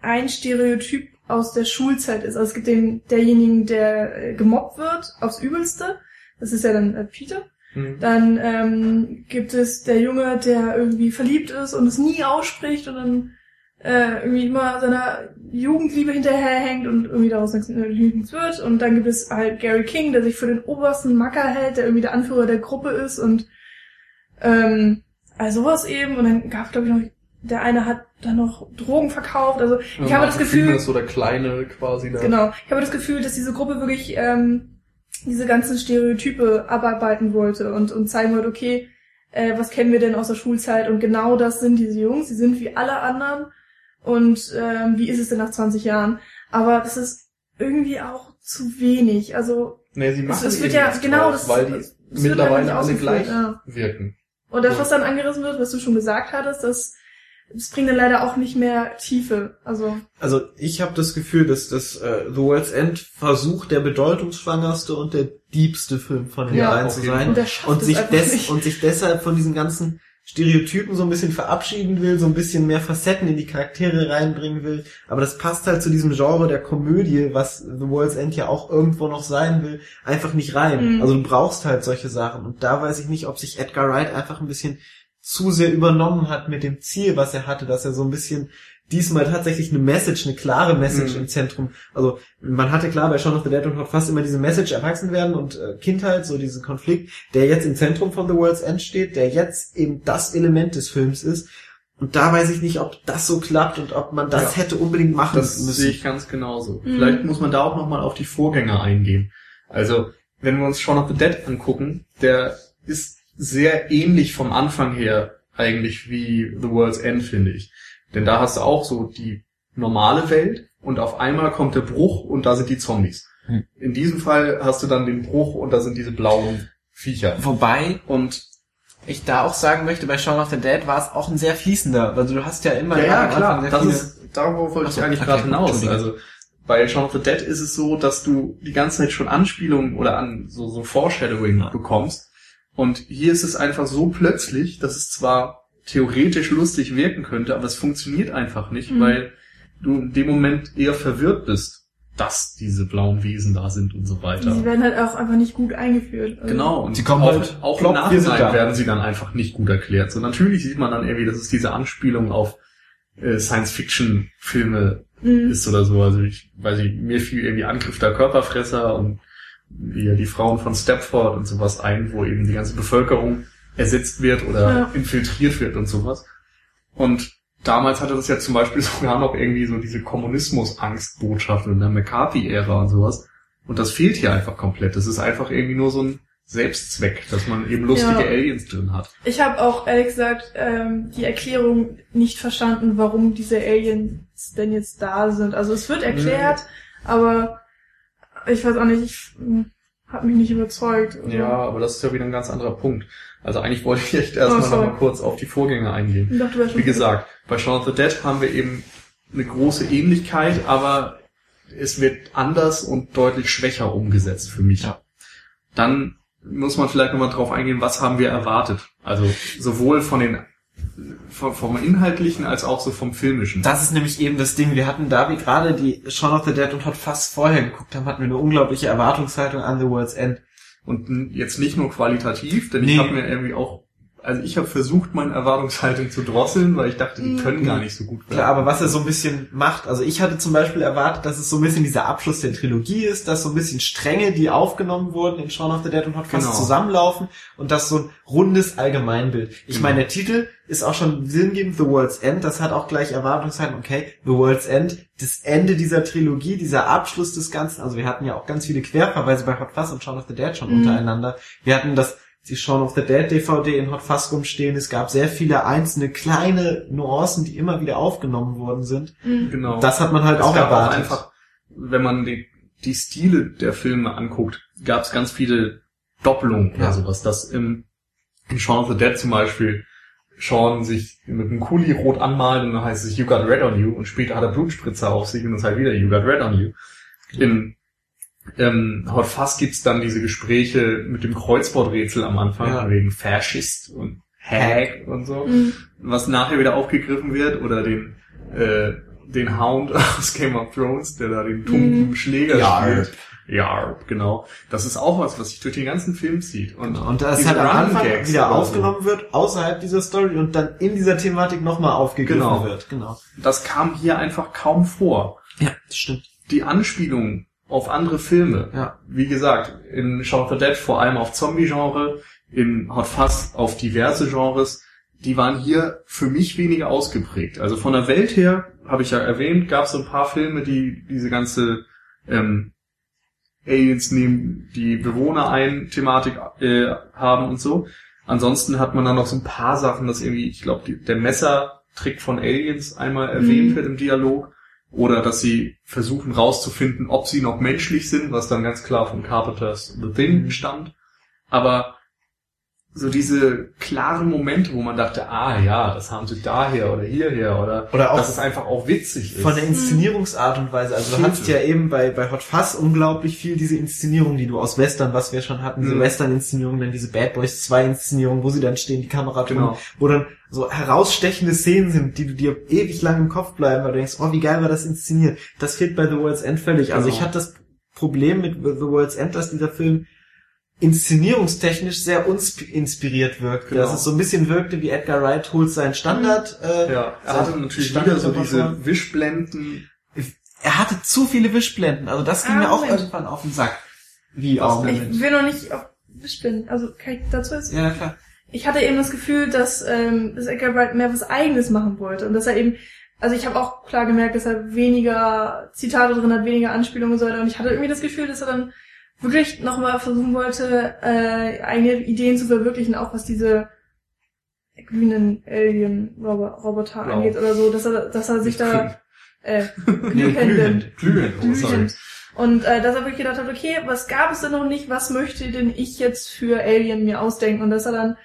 ein Stereotyp aus der Schulzeit ist. Also es gibt den derjenigen, der äh, gemobbt wird aufs Übelste. Das ist ja dann äh, Peter. Mhm. Dann ähm, gibt es der Junge, der irgendwie verliebt ist und es nie ausspricht und dann äh, irgendwie immer seiner Jugendliebe hinterherhängt und irgendwie daraus nichts, äh, nichts wird. Und dann gibt es halt Gary King, der sich für den obersten Macker hält, der irgendwie der Anführer der Gruppe ist und ähm, also sowas eben. Und dann gab glaube ich noch, der eine hat dann noch Drogen verkauft. Also ich Ja, habe das Gefühl, Freeman ist so der Kleine quasi da. Genau. Ich habe das Gefühl, dass diese Gruppe wirklich ähm, diese ganzen Stereotype abarbeiten wollte und, und zeigen wollte, okay, äh, was kennen wir denn aus der Schulzeit? Und genau das sind diese Jungs. Sie sind wie alle anderen. Und ähm, wie ist es denn nach 20 Jahren? Aber das ist irgendwie auch zu wenig. Also Nee, sie machen es wird eben ja genau draus, das, weil die es mittlerweile nicht alle ausgeführt, gleich Ja. wirken. Und das, was dann angerissen wird, was du schon gesagt hattest, das, das bringt dann leider auch nicht mehr Tiefe. Also Also ich habe das Gefühl, dass das äh, The World's End versucht, der bedeutungsschwangerste und der diebste Film von den Ja, dreien zu sein. und und es sich, des nicht. und sich deshalb von diesen ganzen Stereotypen so ein bisschen verabschieden will, so ein bisschen mehr Facetten in die Charaktere reinbringen will. Aber das passt halt zu diesem Genre der Komödie, was The World's End ja auch irgendwo noch sein will, einfach nicht rein. Mhm. Also du brauchst halt solche Sachen. Und da weiß ich nicht, ob sich Edgar Wright einfach ein bisschen zu sehr übernommen hat mit dem Ziel, was er hatte, dass er so ein bisschen diesmal tatsächlich eine Message, eine klare Message Mhm. im Zentrum. Also man hatte klar bei Shaun of the Dead und Hot fast immer diese Message erwachsen werden und äh, Kindheit, so diesen Konflikt, der jetzt im Zentrum von The World's End steht, der jetzt eben das Element des Films ist. Und da weiß ich nicht, ob das so klappt und ob man das Ja. hätte unbedingt machen Das müssen. sehe ich ganz genauso. Mhm. Vielleicht muss man da auch nochmal auf die Vorgänger eingehen. Also, wenn wir uns Shaun of the Dead angucken, der ist sehr ähnlich vom Anfang her eigentlich wie The World's End, finde ich. Denn da hast du auch so die normale Welt und auf einmal kommt der Bruch und da sind die Zombies. Hm. In diesem Fall hast du dann den Bruch und da sind diese blauen Viecher. Wobei Und ich da auch sagen möchte, bei Shaun of the Dead war es auch ein sehr fließender. Also du hast ja immer Ja, ja, klar. Das viele- ist, darauf wollte so, ich eigentlich okay, gerade hinaus. Also bei Shaun of the Dead ist es so, dass du die ganze Zeit schon Anspielungen oder an so, so Foreshadowing bekommst. Und hier ist es einfach so plötzlich, dass es zwar theoretisch lustig wirken könnte, aber es funktioniert einfach nicht, Mhm. weil du in dem Moment eher verwirrt bist, dass diese blauen Wesen da sind und so weiter. Sie werden halt auch einfach nicht gut eingeführt. Also, Genau, und Sie kommen auch, halt, auch plopp, im Nachhinein da. werden sie dann einfach nicht gut erklärt. So natürlich sieht man dann irgendwie, dass es diese Anspielung auf äh, Science-Fiction-Filme Mhm. ist oder so. Also ich weiß nicht, mir fiel irgendwie Angriff der Körperfresser und wie die Frauen von Stepford und sowas ein, wo eben die ganze Bevölkerung ersetzt wird oder Ja. infiltriert wird und sowas. Und damals hatte das ja zum Beispiel [LAUGHS] sogar noch irgendwie so diese Kommunismus-Angstbotschaft in der McCarthy-Ära und sowas. Und das fehlt hier einfach komplett. Das ist einfach irgendwie nur so ein Selbstzweck, dass man eben lustige Ja. Aliens drin hat. Ich habe auch ehrlich gesagt ähm, die Erklärung nicht verstanden, warum diese Aliens denn jetzt da sind. Also es wird erklärt, aber ich weiß auch nicht, ich habe mich nicht überzeugt. Also, Ja, aber das ist ja wieder ein ganz anderer Punkt. Also eigentlich wollte ich echt erstmal Oh, noch sorry. mal kurz auf die Vorgänger eingehen. Dachte, Wie gesagt, bei Shaun of the Dead haben wir eben eine große Ähnlichkeit, aber es wird anders und deutlich schwächer umgesetzt für mich. Ja. Dann muss man vielleicht nochmal drauf eingehen, was haben wir erwartet? Also sowohl von den vom, vom inhaltlichen als auch so vom filmischen. Das ist nämlich eben das Ding. Wir hatten, da wir gerade die Shaun of the Dead und Hot fast vorher geguckt haben, hatten wir eine unglaubliche Erwartungshaltung an The World's End. Und jetzt nicht nur qualitativ, denn Nee. ich habe mir irgendwie auch, also ich habe versucht, meine Erwartungshaltung zu drosseln, weil ich dachte, die können gar nicht so gut werden. Klar, aber was er so ein bisschen macht, also ich hatte zum Beispiel erwartet, dass es so ein bisschen dieser Abschluss der Trilogie ist, dass so ein bisschen Stränge, die aufgenommen wurden in Shaun of the Dead und Hot Fuzz Genau. zusammenlaufen und das so ein rundes Allgemeinbild. Ich Genau. meine, der Titel ist auch schon sinngebend The World's End, das hat auch gleich Erwartungshaltung, okay, The World's End, das Ende dieser Trilogie, dieser Abschluss des Ganzen, also wir hatten ja auch ganz viele Querverweise bei Hot Fuzz und Shaun of the Dead schon Mhm. untereinander. Wir hatten das die Shaun of the Dead DVD in Hot Fuzz rumstehen. Es gab sehr viele einzelne kleine Nuancen, die immer wieder aufgenommen worden sind. Mhm. Genau. Das hat man halt Es auch gab erwartet. einfach, wenn man die, die Stile der Filme anguckt, gab es ganz viele Doppelungen Ja. oder sowas. Dass im, in Shaun of the Dead zum Beispiel Sean sich mit einem Kuli rot anmalt und dann heißt es You got red on you und später hat er Blutspritzer auf sich und dann ist halt wieder You got red on you. In ähm, Hot Fuzz gibt's dann diese Gespräche mit dem Kreuzworträtsel am Anfang, Ja. wegen Fascist und Hag und so Mhm. was nachher wieder aufgegriffen wird, oder den, äh, den Hound [LAUGHS] aus Game of Thrones, der da den tumpen Mhm. Schläger Yarp. spielt. Ja, genau. Das ist auch was, was sich durch den ganzen Film zieht. Und, Und das diese halt am Anfang Gags wieder oder so. aufgenommen wird, außerhalb dieser Story und dann in dieser Thematik nochmal aufgegriffen Genau. wird. Genau. Das kam hier einfach kaum vor. Ja, das stimmt. Die Anspielungen auf andere Filme, Ja. wie gesagt, in Shaun of the Dead vor allem auf Zombie-Genre, in Hot Fuzz auf diverse Genres, die waren hier für mich weniger ausgeprägt. Also von der Welt her, habe ich ja erwähnt, gab es so ein paar Filme, die diese ganze ähm, Aliens nehmen die Bewohner ein, Thematik äh, haben und so. Ansonsten hat man dann noch so ein paar Sachen, dass irgendwie, ich glaube, der Messertrick von Aliens einmal erwähnt Mhm. wird im Dialog. Oder dass sie versuchen rauszufinden, ob sie noch menschlich sind, was dann ganz klar von Carpenters The Thing Mhm. stammt. Aber so diese klaren Momente, wo man dachte, ah ja, das haben sie daher oder hierher oder, Oder auch dass es einfach auch witzig ist. Von der Inszenierungsart und Weise. Also du hattest ja eben bei, bei Hot Fuzz unglaublich viel diese Inszenierung, die du aus Western, was wir schon hatten, diese Mhm. Western-Inszenierung, dann diese Bad Boys 2 Inszenierung, wo sie dann stehen, die Kamera drum, Genau. wo dann so herausstechende Szenen sind, die du dir ewig lang im Kopf bleiben, weil du denkst, oh, wie geil war das inszeniert. Das fehlt bei The World's End völlig. Also Genau. ich hatte das Problem mit The World's End, dass dieser Film inszenierungstechnisch sehr uninspiriert wirkte. Genau. Dass es so ein bisschen wirkte wie Edgar Wright holt seinen Standard. Äh, ja, er so hatte natürlich Standard- wieder so diese. Wischblenden. Er hatte zu viele Wischblenden, also das ging Ah, mir auch Moment. irgendwann auf den Sack. Wie auch. Ich will noch nicht auf Wischblenden. Also kann ich dazu jetzt? Ja, klar. Ich hatte eben das Gefühl, dass, ähm, dass Edgar Wright mehr was Eigenes machen wollte und dass er eben, also ich habe auch klar gemerkt, dass er weniger Zitate drin hat, weniger Anspielungen und so weiter und ich hatte irgendwie das Gefühl, dass er dann wirklich nochmal versuchen wollte, äh, eigene Ideen zu verwirklichen, auch was diese grünen Alien-Roboter Blau. angeht oder so, dass er, dass er sich da, äh, [LAUGHS] glühend, Glühend, oh, glühend. Und äh, dass er wirklich gedacht hat, okay, was gab es denn noch nicht, was möchte denn ich jetzt für Alien mir ausdenken? Und dass er dann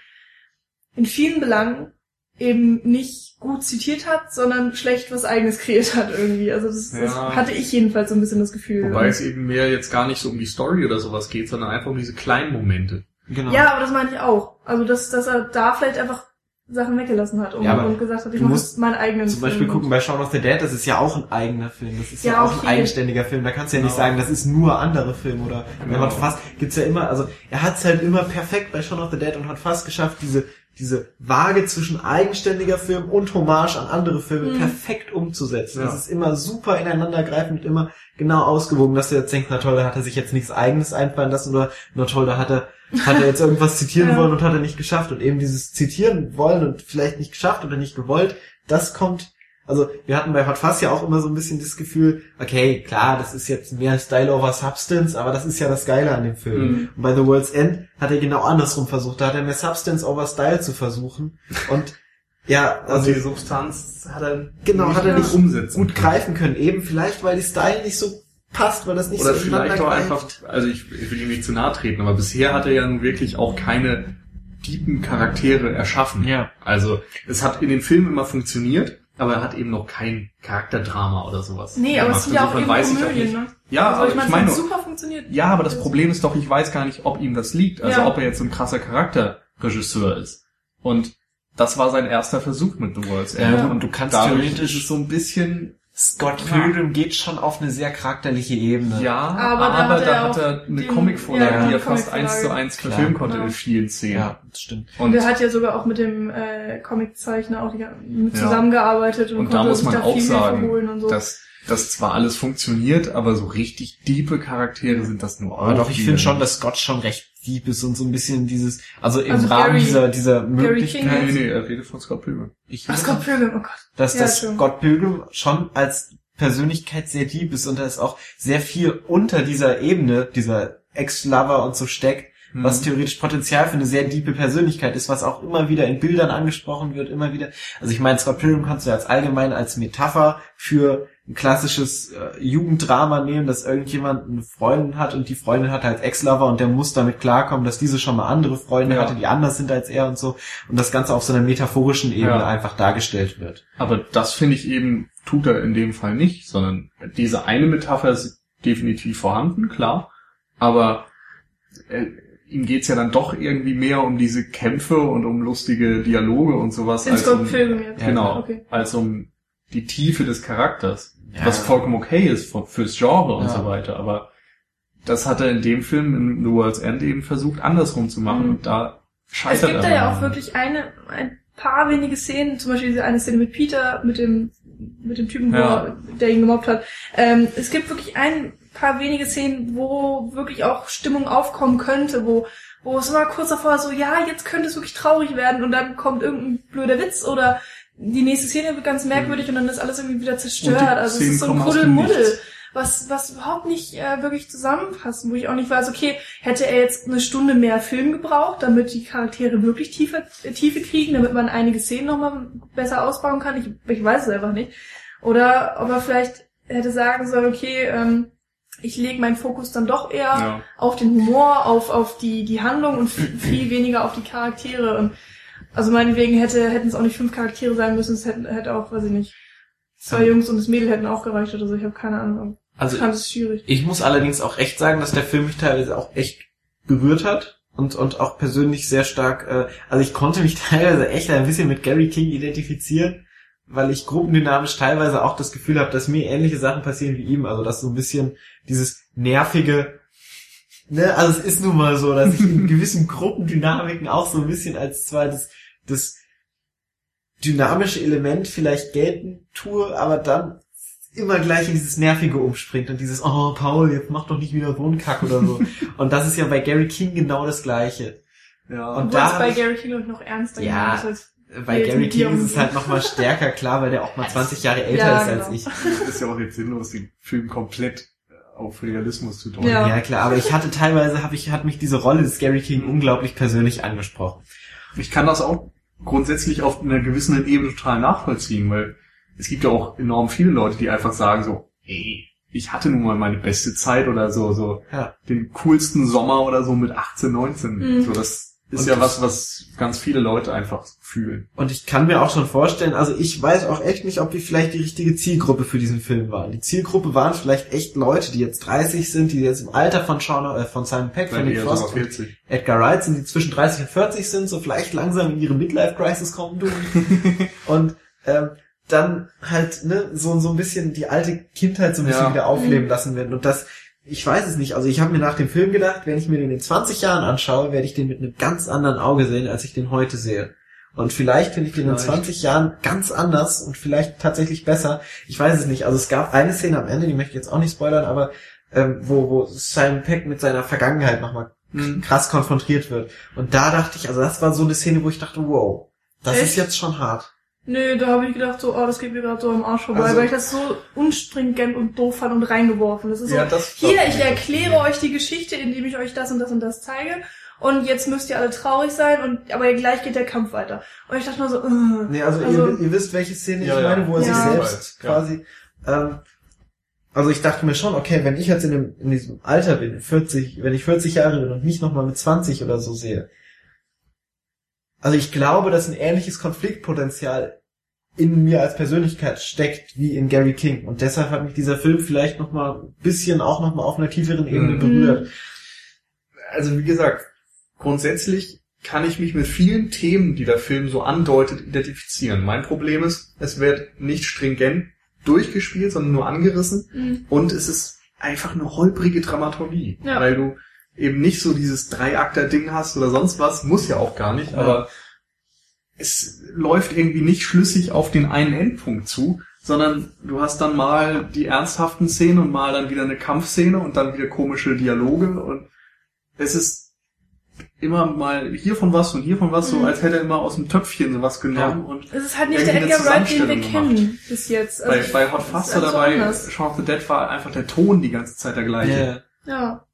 in vielen Belangen eben nicht gut zitiert hat, sondern schlecht was eigenes kreiert hat irgendwie. Also das, das Ja. hatte ich jedenfalls so ein bisschen das Gefühl. Wobei es eben mehr jetzt gar nicht so um die Story oder sowas geht, sondern einfach um diese kleinen Momente. Genau. ja, aber das meine ich auch. Also dass, dass er da vielleicht einfach Sachen weggelassen hat und, Ja, und gesagt hat, ich jetzt meinen eigenen Zum Beispiel Film. gucken bei Shaun of the Dead, das ist ja auch ein eigener Film. Das ist ja, Ja, auch okay. ein eigenständiger Film. Da kannst du ja nicht Genau. sagen, das ist nur andere Film oder Genau. Hot Fuzz gibt's ja immer, also er hat es halt immer perfekt bei Shaun of the Dead und Hot Fuzz geschafft, diese diese Waage zwischen eigenständiger Film und Hommage an andere Filme Mhm. perfekt umzusetzen. Ja. Das ist immer super ineinandergreifend, immer genau ausgewogen, dass du jetzt denkst, na toll, da hat er sich jetzt nichts eigenes einfallen lassen oder na toll, da hat er, hat er jetzt irgendwas [LAUGHS] zitieren Ja. wollen und hat er nicht geschafft. Und eben dieses zitieren wollen und vielleicht nicht geschafft oder nicht gewollt, das kommt, also wir hatten bei Hot Fuzz ja auch immer so ein bisschen das Gefühl, okay, klar, das ist jetzt mehr Style over Substance, aber das ist ja das Geile an dem Film. Mhm. Und bei The World's End hat er genau andersrum versucht, da hat er mehr Substance over Style zu versuchen. Und ja, Also also die Substanz hat er Genau, hat er nicht umsetzen gut greifen können. Eben vielleicht, weil die Style nicht so passt, weil das nicht Oder so vielleicht auch einfach, also ich, ich will ihm nicht zu nahe treten, aber bisher hat er ja nun wirklich auch keine tiefen Charaktere erschaffen. Ja. Also es hat in den Filmen immer funktioniert, aber er hat eben noch kein Charakterdrama oder sowas. Nee, aber es sind ja auch eben weiß ich auch Komödien, nicht- ne? Ja, also aber ich meine, ich super funktioniert. ja, aber das Problem ist doch, ich weiß gar nicht, ob ihm das liegt. Also Ja. ob er jetzt so ein krasser Charakterregisseur ist. Und das war sein erster Versuch mit The World's End. Ja, und und du kannst dadurch theoretisch- ist es so ein bisschen Scott Ja. Pilgrim geht schon auf eine sehr charakterliche Ebene. Ja, Aber aber, da hat er da er eine Comicvorlage, ja, die er fast eins zu eins verfilmen konnte in vielen Szenen. Ja, das stimmt. Und Und, der hat ja sogar auch mit dem äh, Comiczeichner auch die, mit Ja. zusammengearbeitet und, und da konnte muss sich man da auch viel sagen, holen und so. dass das zwar alles funktioniert, aber so richtig diepe Charaktere sind das nur Aber doch, ich finde schon, dass Scott schon recht deep ist und so ein bisschen dieses, also im Also Rahmen Gary- dieser, dieser Gary Möglichkeit, King Nee, nee, er redet von Scott Pilgrim. ich Ach, Scott Pilgrim, oh Gott. dass Ja, das schon. Scott Pilgrim schon als Persönlichkeit sehr deep ist und da ist auch sehr viel unter dieser Ebene, dieser Ex-Lover und so steckt, was Mhm. theoretisch Potenzial für eine sehr diepe Persönlichkeit ist, was auch immer wieder in Bildern angesprochen wird, immer wieder. Also ich meine, Scott Pilgrim kannst du als allgemein als Metapher für ein klassisches äh, Jugenddrama nehmen, dass irgendjemand eine Freundin hat und die Freundin hat halt Ex-Lover und der muss damit klarkommen, dass diese schon mal andere Freunde Ja. hatte, die anders sind als er und so und das Ganze auf so einer metaphorischen Ebene Ja. einfach dargestellt wird. Aber das finde ich eben, tut er in dem Fall nicht, sondern diese eine Metapher ist definitiv vorhanden, klar, aber äh, ihm geht's ja dann doch irgendwie mehr um diese Kämpfe und um lustige Dialoge und sowas, Den als um, jetzt. Ja, genau, Okay. als um die Tiefe des Charakters, Ja. was vollkommen okay ist für- fürs Genre und Ja. so weiter, aber das hat er in dem Film in The World's End eben versucht, andersrum zu machen Mhm. und da Es scheitert gibt er. da ja auch wirklich eine, ein paar wenige Szenen, zum Beispiel diese eine Szene mit Peter, mit dem, mit dem Typen, wo Ja. er, der ihn gemobbt hat. Ähm, es gibt wirklich ein paar wenige Szenen, wo wirklich auch Stimmung aufkommen könnte, wo, wo es immer kurz davor so, ja, jetzt könnte es wirklich traurig werden und dann kommt irgendein blöder Witz oder die nächste Szene wird ganz merkwürdig und dann ist alles irgendwie wieder zerstört. Also es ist so ein Kuddelmuddel was, was überhaupt nicht äh, wirklich zusammenpasst, wo ich auch nicht weiß, okay, hätte er jetzt eine Stunde mehr Film gebraucht, damit die Charaktere wirklich tiefer, äh, Tiefe kriegen, damit man einige Szenen nochmal besser ausbauen kann? Ich, ich weiß es einfach nicht. Oder ob er vielleicht hätte sagen sollen, okay, ähm, ich lege meinen Fokus dann doch eher Ja. auf den Humor, auf, auf die, die Handlung und viel, weniger auf die Charaktere. Und also meinetwegen hätte, hätten es auch nicht fünf Charaktere sein müssen, es hätten, hätte auch, weiß ich nicht, zwei Ja. Jungs und das Mädel hätten auch gereicht oder so, ich habe keine Ahnung. Also ich fand es schwierig. Ich muss allerdings auch echt sagen, dass der Film mich teilweise auch echt berührt hat und und auch persönlich sehr stark. Äh, also ich konnte mich [LAUGHS] teilweise echt ein bisschen mit Gary King identifizieren, weil ich gruppendynamisch teilweise auch das Gefühl habe, dass mir ähnliche Sachen passieren wie ihm. Also dass so ein bisschen dieses nervige. Ne, also es ist nun mal so, dass ich in [LAUGHS] gewissen Gruppendynamiken auch so ein bisschen als zwar das, das dynamische Element vielleicht gelten tue, aber dann immer gleich in dieses Nervige umspringt und dieses, oh Paul, jetzt mach doch nicht wieder so einen Kack oder so. [LAUGHS] und das ist ja bei Gary King genau das Gleiche. Ja. Und da hab bei ich- Gary King ich, noch ernster Ja, ist Bei Gary King ist es halt nochmal stärker, klar, weil der auch mal [LAUGHS] 20 Jahre älter Ja, ist als genau. ich. ist ja auch jetzt sinnlos, den Film komplett auf Realismus zu deuten. Ja. Ja, klar, aber ich hatte teilweise, habe ich, hat mich diese Rolle des Gary King unglaublich persönlich angesprochen. Ich kann das auch grundsätzlich auf einer gewissen Ebene total nachvollziehen, weil es gibt ja auch enorm viele Leute, die einfach sagen so, ey, ich hatte nun mal meine beste Zeit oder so, so Ja. den coolsten Sommer oder so mit 18, 19. Mhm. So, das ist Und ja was, was ganz viele Leute einfach fühlen. Und ich kann mir auch schon vorstellen, also ich weiß auch echt nicht, ob wir vielleicht die richtige Zielgruppe für diesen Film waren. Die Zielgruppe waren vielleicht echt Leute, die jetzt 30 sind, die jetzt im Alter von Sean, äh, von Simon Peck, von Nick Frost und 40. Edgar Wright sind, die zwischen 30 und 40 sind, so vielleicht langsam in ihre Midlife-Crisis kommen tun. [LAUGHS] und ähm, dann halt ne, so, so ein bisschen die alte Kindheit so ein bisschen Ja. wieder aufleben lassen werden. Und das, ich weiß es nicht. Also ich habe mir nach dem Film gedacht, wenn ich mir den in 20 Jahren anschaue, werde ich den mit einem ganz anderen Auge sehen, als ich den heute sehe. Und vielleicht finde ich den in Vielleicht. 20 Jahren ganz anders und vielleicht tatsächlich besser. Ich weiß es nicht. Also es gab eine Szene am Ende, die möchte ich jetzt auch nicht spoilern, aber ähm, wo, wo Simon Peck mit seiner Vergangenheit nochmal Mhm. krass konfrontiert wird. Und da dachte ich, also das war so eine Szene, wo ich dachte, wow, das Echt? ist jetzt schon hart. Nö, da habe ich gedacht, so, oh, das geht mir gerade so am Arsch vorbei, Also- weil ich das so unstringent und doof fand und reingeworfen. Das ist so, Ja, das- hier, ich erkläre euch die Geschichte, indem ich euch das und das und das zeige. Und jetzt müsst ihr alle traurig sein und aber gleich geht der Kampf weiter. Und ich dachte nur so, uh, Nee, also, Also- ihr, ihr wisst, welche Szene Ja, ich ja. meine, wo er Ja. sich selbst Ja. quasi. Ähm, also ich dachte mir schon, okay, wenn ich jetzt in, dem, in diesem Alter bin, 40, wenn ich 40 Jahre bin und mich nochmal mit 20 oder so sehe. Also ich glaube, dass ein ähnliches Konfliktpotenzial in mir als Persönlichkeit steckt wie in Gary King. Und deshalb hat mich dieser Film vielleicht nochmal ein bisschen auch nochmal auf einer tieferen Ebene Mhm. berührt. Also wie gesagt, grundsätzlich kann ich mich mit vielen Themen, die der Film so andeutet, identifizieren. Mein Problem ist, es wird nicht stringent durchgespielt, sondern nur angerissen Mhm. und es ist einfach eine holprige Dramaturgie, Ja. weil du eben nicht so dieses Dreiakter-Ding hast oder sonst was, muss ja auch gar nicht, Ja. aber es läuft irgendwie nicht schlüssig auf den einen Endpunkt zu, sondern du hast dann mal die ernsthaften Szenen und mal dann wieder eine Kampfszene und dann wieder komische Dialoge und es ist immer mal hiervon was und hiervon was, so Mhm. als hätte er immer aus dem Töpfchen sowas genommen und es ist halt nicht der Edgar Wright, den wir kennen bis jetzt. bei, Also, bei Hot Fuzz einfach oder bei. Shaun of the Dead war einfach der Ton die ganze Zeit der gleiche. Ja. Ja.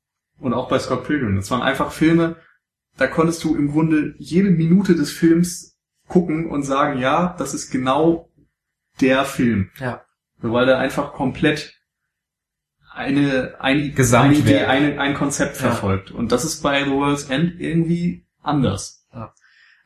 Und auch bei Scott Pilgrim. Das waren einfach Filme, da konntest du im Grunde jede Minute des Films gucken und sagen, ja, das ist genau der Film. Ja. So, Weil der einfach komplett eine, ein, Gesamtwerk. eine Idee, eine, ein Konzept Ja. verfolgt. Und das ist bei The World's End irgendwie anders.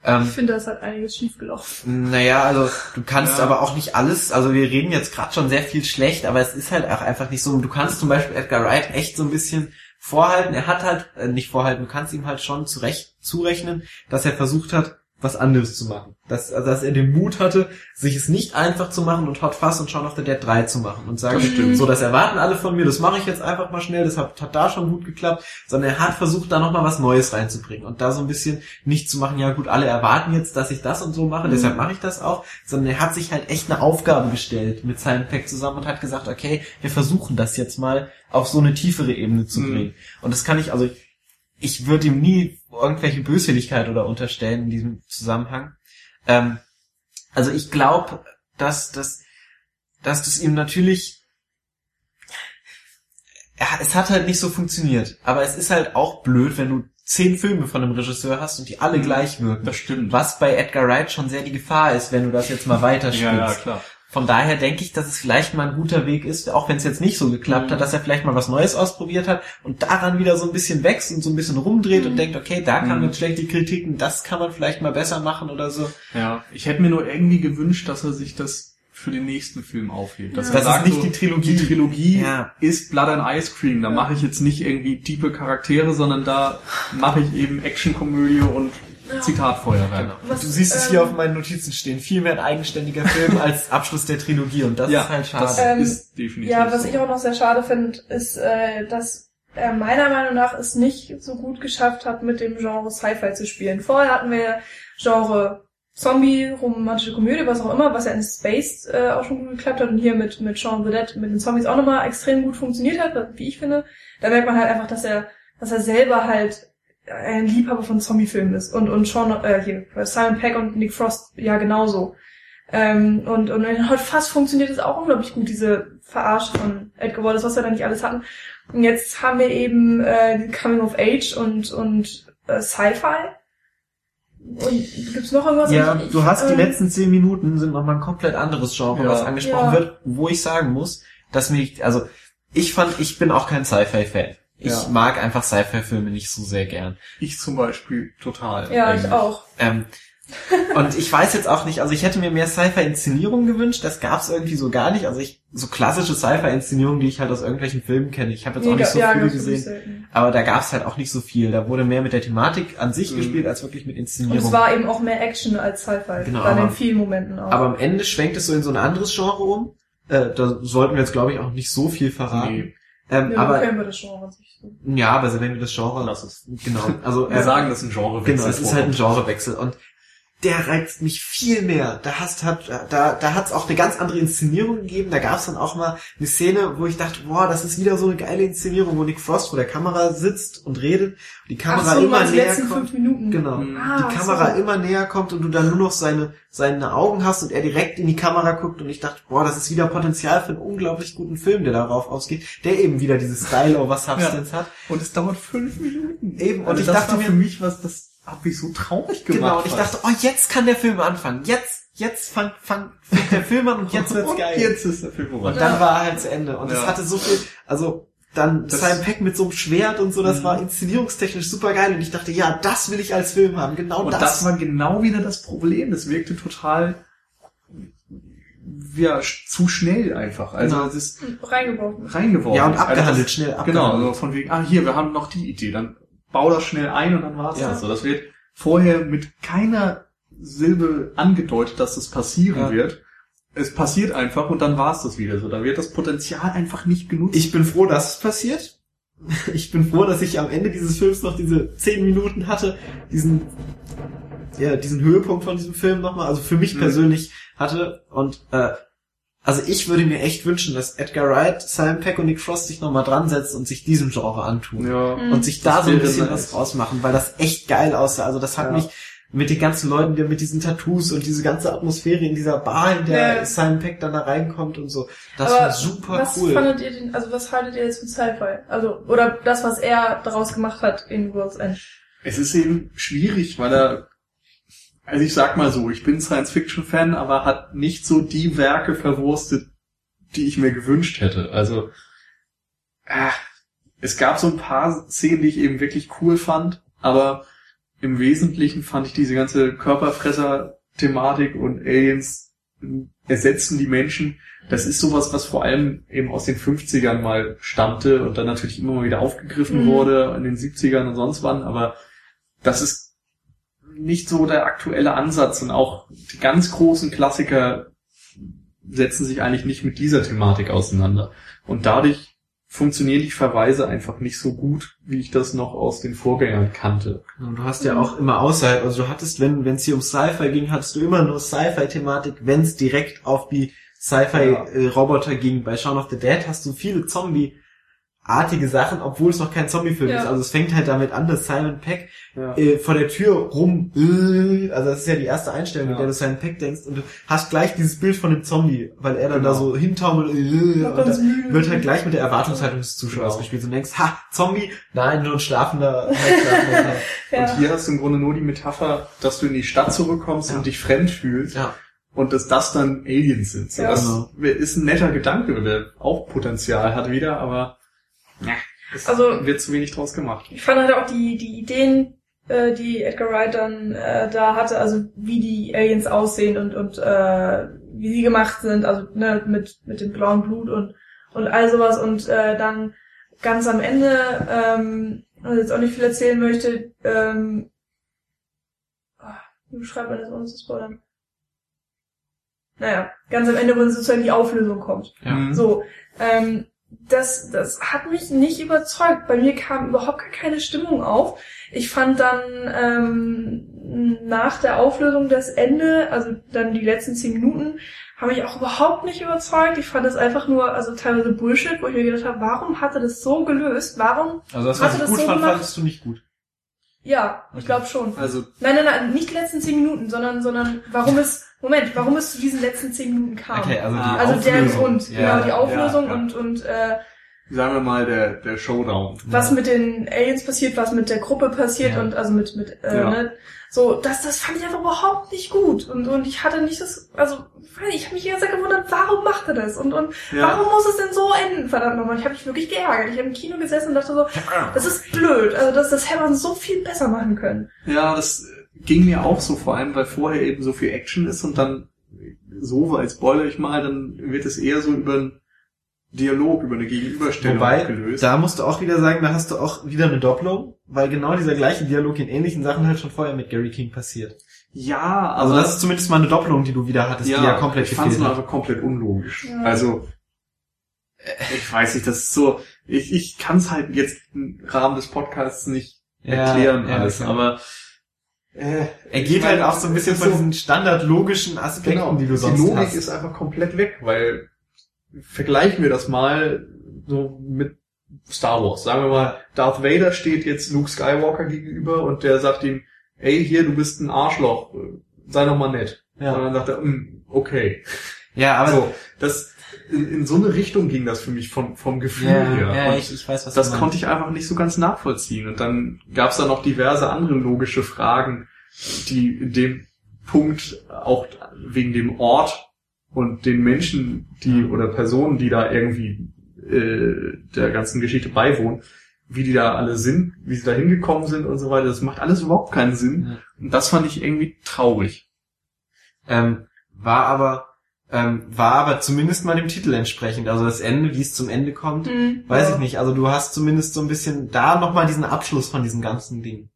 Ähm, Ich finde, da ist halt einiges schiefgelaufen. Naja, also du kannst Ja. aber auch nicht alles, also wir reden jetzt gerade schon sehr viel schlecht, aber es ist halt auch einfach nicht so. Du kannst zum Beispiel Edgar Wright echt so ein bisschen vorhalten. Er hat halt, äh, nicht vorhalten, du kannst ihm halt schon zurecht zurechnen, dass er versucht hat, was anderes zu machen. Dass, also, dass er den Mut hatte, sich es nicht einfach zu machen und Hot Fuzz und Shaun of the Dead 3 zu machen und sagen, Das stimmt. so, das erwarten alle von mir, das mache ich jetzt einfach mal schnell, das hat, hat da schon gut geklappt, sondern er hat versucht, da nochmal was Neues reinzubringen und da so ein bisschen nicht zu machen, ja gut, alle erwarten jetzt, dass ich das und so mache, Mhm. deshalb mache ich das auch, sondern er hat sich halt echt eine Aufgabe gestellt mit seinem Pack zusammen und hat gesagt, okay, wir versuchen das jetzt mal auf so eine tiefere Ebene zu Mhm. bringen. Und das kann ich, also ich würde ihm nie irgendwelche Böswilligkeit oder unterstellen in diesem Zusammenhang. Ähm, also ich glaube, dass, dass, dass das ihm natürlich es hat halt nicht so funktioniert. Aber es ist halt auch blöd, wenn du zehn Filme von einem Regisseur hast und die alle gleich wirken. Das stimmt. Was bei Edgar Wright schon sehr die Gefahr ist, wenn du das jetzt mal weiterspielst. [LAUGHS] Ja, ja, klar. Von daher denke ich, dass es vielleicht mal ein guter Weg ist, auch wenn es jetzt nicht so geklappt Mhm. hat, dass er vielleicht mal was Neues ausprobiert hat und daran wieder so ein bisschen wächst und so ein bisschen rumdreht Mhm. und denkt, okay, da kamen Mhm. jetzt schlechte Kritiken, das kann man vielleicht mal besser machen oder so. Ja, ich hätte mir nur irgendwie gewünscht, dass er sich das für den nächsten Film aufhebt. Dass Ja. er Das sagt, ist nicht so, die Trilogie. Die Trilogie Ja. ist Blood and Ice Cream. Da Ja. mache ich jetzt nicht irgendwie tiefe Charaktere, sondern da mache ich eben Actionkomödie und Zitatfeuerwerk. Was, du siehst es ähm, hier auf meinen Notizen stehen. Viel mehr ein eigenständiger Film [LAUGHS] als Abschluss der Trilogie und das Ja, ist halt schade. Das Ähm, ist definitiv Ja, was so. ich auch noch sehr schade finde, ist, äh, dass er meiner Meinung nach es nicht so gut geschafft hat, mit dem Genre Sci-Fi zu spielen. Vorher hatten wir Genre Zombie, romantische Komödie, was auch immer, was ja in Space äh, auch schon gut geklappt hat und hier mit, mit Shaun the Dead, mit den Zombies auch nochmal extrem gut funktioniert hat, wie ich finde. Da merkt man halt einfach, dass er, dass er selber halt ein Liebhaber von Zombie-Filmen ist und, und Sean, äh, hier, Simon Peck und Nick Frost ja genauso. Ähm, und, und in Hot Fast funktioniert es auch unglaublich gut, diese Verarsche von Edgar Wallace, was wir da nicht alles hatten. Und jetzt haben wir eben äh, die Coming of Age und, und äh, Sci-Fi. Und gibt's noch irgendwas? Ja, Ich- du hast die ähm, letzten zehn Minuten sind nochmal ein komplett anderes Genre, Ja. was angesprochen Ja. wird, wo ich sagen muss, dass mich, also ich fand, ich bin auch kein Sci-Fi-Fan. Ich Ja. mag einfach Sci-Fi-Filme nicht so sehr gern. Ich zum Beispiel total. Ja, eigentlich. ich auch. Ähm, und ich weiß jetzt auch nicht, also ich hätte mir mehr Sci-Fi-Inszenierung gewünscht, das gab's irgendwie so gar nicht. Also ich, so klassische Sci-Fi-Inszenierungen, die ich halt aus irgendwelchen Filmen kenne. Ich habe jetzt auch Nee, nicht so ja, viele gesehen. Aber da gab's halt auch nicht so viel. Da wurde mehr mit der Thematik an sich Mhm. gespielt, als wirklich mit Und Inszenierung. es war eben auch mehr Action als Sci-Fi. Genau, Dann in vielen Momenten auch. Aber am Ende schwenkt es so in so ein anderes Genre um. Äh, da sollten wir jetzt, glaube ich, auch nicht so viel verraten. Nee. Ähm, ja, aber wir das Genre so. ja, aber wenn wir das Genre, Lass es. genau, also Wir ähm, sagen, das ist ein Genre. genau, es ist halt ein Genrewechsel und der reizt mich viel mehr. Da hast hat da da hat's auch eine ganz andere Inszenierung gegeben. Da gab's dann auch mal eine Szene, wo ich dachte, boah, das ist wieder so eine geile Inszenierung, wo Nick Frost vor der Kamera sitzt und redet und die Kamera Ach so, immer näher letzten kommt. fünf Minuten. Genau. Mhm. Ah, die Kamera so. immer näher kommt und du dann nur noch seine, seine Augen hast und er direkt in die Kamera guckt und ich dachte, boah, das ist wieder Potenzial für einen unglaublich guten Film, der darauf ausgeht, der eben wieder dieses Style over [LAUGHS] Substance hat. Und es dauert fünf Minuten. Eben, und Also ich das dachte war mir- für mich was, das hat mich so traurig gemacht. Genau, und ich dachte, oh, jetzt kann der Film anfangen. Jetzt, jetzt fang, fang, fängt der Film an und jetzt wird's und geil. Jetzt ist der Film vorbei. Und dann war er halt zu Ende. Und es Ja. hatte so viel, also dann Das- Simon Peck mit so einem Schwert und so, das Mhm. war inszenierungstechnisch super geil. Und ich dachte, ja, das will ich als Film haben. Genau Und das. das war genau wieder das Problem. Das wirkte total ja, zu schnell einfach. Also Genau. es ist Reingeworfen. reingeworfen. ja, und abgehandelt, Also das, schnell Genau, abgehandelt. also von wegen, ah hier, wir haben noch die Idee, dann bau das schnell ein und dann war's Ja. das. So, das wird vorher mit keiner Silbe angedeutet, dass das passieren Ja. wird. Es passiert einfach und dann war's das wieder so. Da wird das Potenzial einfach nicht genutzt. Ich bin froh, dass es passiert. [LAUGHS] Ich bin froh, dass ich am Ende dieses Films noch diese zehn Minuten hatte, diesen, ja, diesen Höhepunkt von diesem Film nochmal, also für mich Mhm. persönlich hatte. Und äh, also ich würde mir echt wünschen, dass Edgar Wright, Simon Peck und Nick Frost sich nochmal dran setzen und sich diesem Genre antun. ja. Mhm. Und sich da Das so ein bisschen nice. was rausmachen, weil das echt geil aussah. Also das hat Ja. mich mit den ganzen Leuten, die mit diesen Tattoos und diese ganze Atmosphäre in dieser Bar, in der Ja. Simon Peck dann da reinkommt und so, das Aber war super was cool. fandet ihr denn, also was haltet ihr jetzt von Sci-Fi? Also, oder das, was er daraus gemacht hat in World's End? Es ist eben schwierig, weil er, also ich sag mal so, ich bin Science-Fiction-Fan, aber hat nicht so die Werke verwurstet, die ich mir gewünscht hätte. Also, äh, es gab so ein paar Szenen, die ich eben wirklich cool fand, aber im Wesentlichen fand ich diese ganze Körperfresser-Thematik und Aliens ersetzen die Menschen. Das ist sowas, was vor allem eben aus den 50ern mal stammte und dann natürlich immer mal wieder aufgegriffen Mhm. wurde in den 70ern und sonst wann, aber das ist nicht so der aktuelle Ansatz und auch die ganz großen Klassiker setzen sich eigentlich nicht mit dieser Thematik auseinander. Und dadurch funktionieren die Verweise einfach nicht so gut, wie ich das noch aus den Vorgängern kannte. Und du hast ja auch immer außerhalb, also du hattest, wenn wenn es hier um Sci-Fi ging, hattest du immer nur Sci-Fi-Thematik, wenn es direkt auf die Sci-Fi-Roboter ging. Bei Shaun of the Dead hast du viele Zombie-artige Sachen, obwohl es noch kein Zombie-Film Ja. ist. Also es fängt halt damit an, dass Simon Peck Ja. äh, vor der Tür rum, äh, also das ist ja die erste Einstellung, mit Ja. der du Simon Peck denkst und du hast gleich dieses Bild von dem Zombie, weil er dann Genau. da so hintaumelt, äh, und ganz da müde. wird halt gleich mit der Erwartungshaltung des Zuschauers Genau. gespielt. Und du denkst, ha, Zombie? Nein, nur ein schlafender, [LAUGHS] halbschlafender. Ja. Und hier hast du im Grunde nur die Metapher, dass du in die Stadt zurückkommst Ja. und dich fremd fühlst. ja. und dass das dann Aliens sind. So, Ja. das Genau. ist ein netter Gedanke, der auch Potenzial hat wieder, aber ja, es Also- wird zu wenig draus gemacht. Ich fand halt auch die, die Ideen, äh, die Edgar Wright dann äh, da hatte, also wie die Aliens aussehen und, und äh, wie sie gemacht sind, also ne, mit, mit dem blauen Blut und, und all sowas und äh, dann ganz am Ende, ähm, was ich jetzt auch nicht viel erzählen möchte, ähm, ah, wie beschreibt man das ohne zu spoilern? Naja, ganz am Ende, wo sozusagen die Auflösung kommt. Ja. So, ähm, das, das hat mich nicht überzeugt. Bei mir kam überhaupt gar keine Stimmung auf. Ich fand dann ähm, nach der Auflösung das Ende, also dann die letzten zehn Minuten, haben mich auch überhaupt nicht überzeugt. Ich fand es einfach nur, also teilweise Bullshit, wo ich mir gedacht habe, warum hat er das so gelöst? Warum? Also das, Hast was du ich das gut so fand, gemacht? fandest du nicht gut. Ja, ich glaube schon. Also Nein, nein, nein, nicht die letzten zehn Minuten, sondern, sondern warum es, Moment, warum es zu diesen letzten zehn Minuten kam. Okay, also die also der. Grund, Ja, genau, die Auflösung ja. und, und äh, sagen wir mal der der Showdown. was mit den Aliens passiert, was mit der Gruppe passiert Ja. und also mit mit äh, Ja. ne, so das das fand ich einfach überhaupt nicht gut und und ich hatte nicht das also ich habe mich die ganze Zeit gewundert, warum macht er das und und warum muss es denn so enden? Verdammt nochmal, ich habe mich wirklich geärgert. Ich habe im Kino gesessen und dachte so, [LAUGHS] das ist blöd. Also das das hätte man so viel besser machen können. Ja, das ging mir auch so, vor allem weil vorher eben so viel Action ist und dann so, als spoiler ich mal, dann wird es eher so über einen Dialog, über eine Gegenüberstellung Wobei, gelöst. da musst du auch wieder sagen, da hast du auch wieder eine Doppelung, weil genau dieser gleiche Dialog in ähnlichen Sachen halt schon vorher mit Gary King passiert. ja, Also aber das ist zumindest mal eine Doppelung, die du wieder hattest, die ja komplett ich fand es gefehlt nur hat. einfach komplett unlogisch. Ja. Also ich weiß nicht, das ist so, ich, ich kann es halt jetzt im Rahmen des Podcasts nicht erklären ja, alles, klar. aber äh, Er geht halt auch so ein bisschen von so- diesen standardlogischen Aspekten, Genau, die du sonst die Logik hast. ist einfach komplett weg, weil vergleichen wir das mal so mit Star Wars. Sagen wir mal, Darth Vader steht jetzt Luke Skywalker gegenüber und der sagt ihm, ey, hier, du bist ein Arschloch, sei doch mal nett. Ja. Und dann sagt er, "Mm, okay. ja, aber so, das, in, in so eine Richtung ging das für mich vom, vom Gefühl ja, her. ja, und ich, ich weiß, was das konnte ich einfach nicht so ganz nachvollziehen. Und dann gab es da noch diverse andere logische Fragen, die in dem Punkt auch wegen dem Ort und den Menschen, die oder Personen, die da irgendwie äh, der ganzen Geschichte beiwohnen, wie die da alle sind, wie sie da hingekommen sind und so weiter. Das macht alles überhaupt keinen Sinn. Ja. Und das fand ich irgendwie traurig. Ähm, war aber ähm, war aber zumindest mal dem Titel entsprechend. Also das Ende, wie es zum Ende kommt, Hm, weiß ja. ich nicht. Also du hast zumindest so ein bisschen da nochmal diesen Abschluss von diesem ganzen Ding.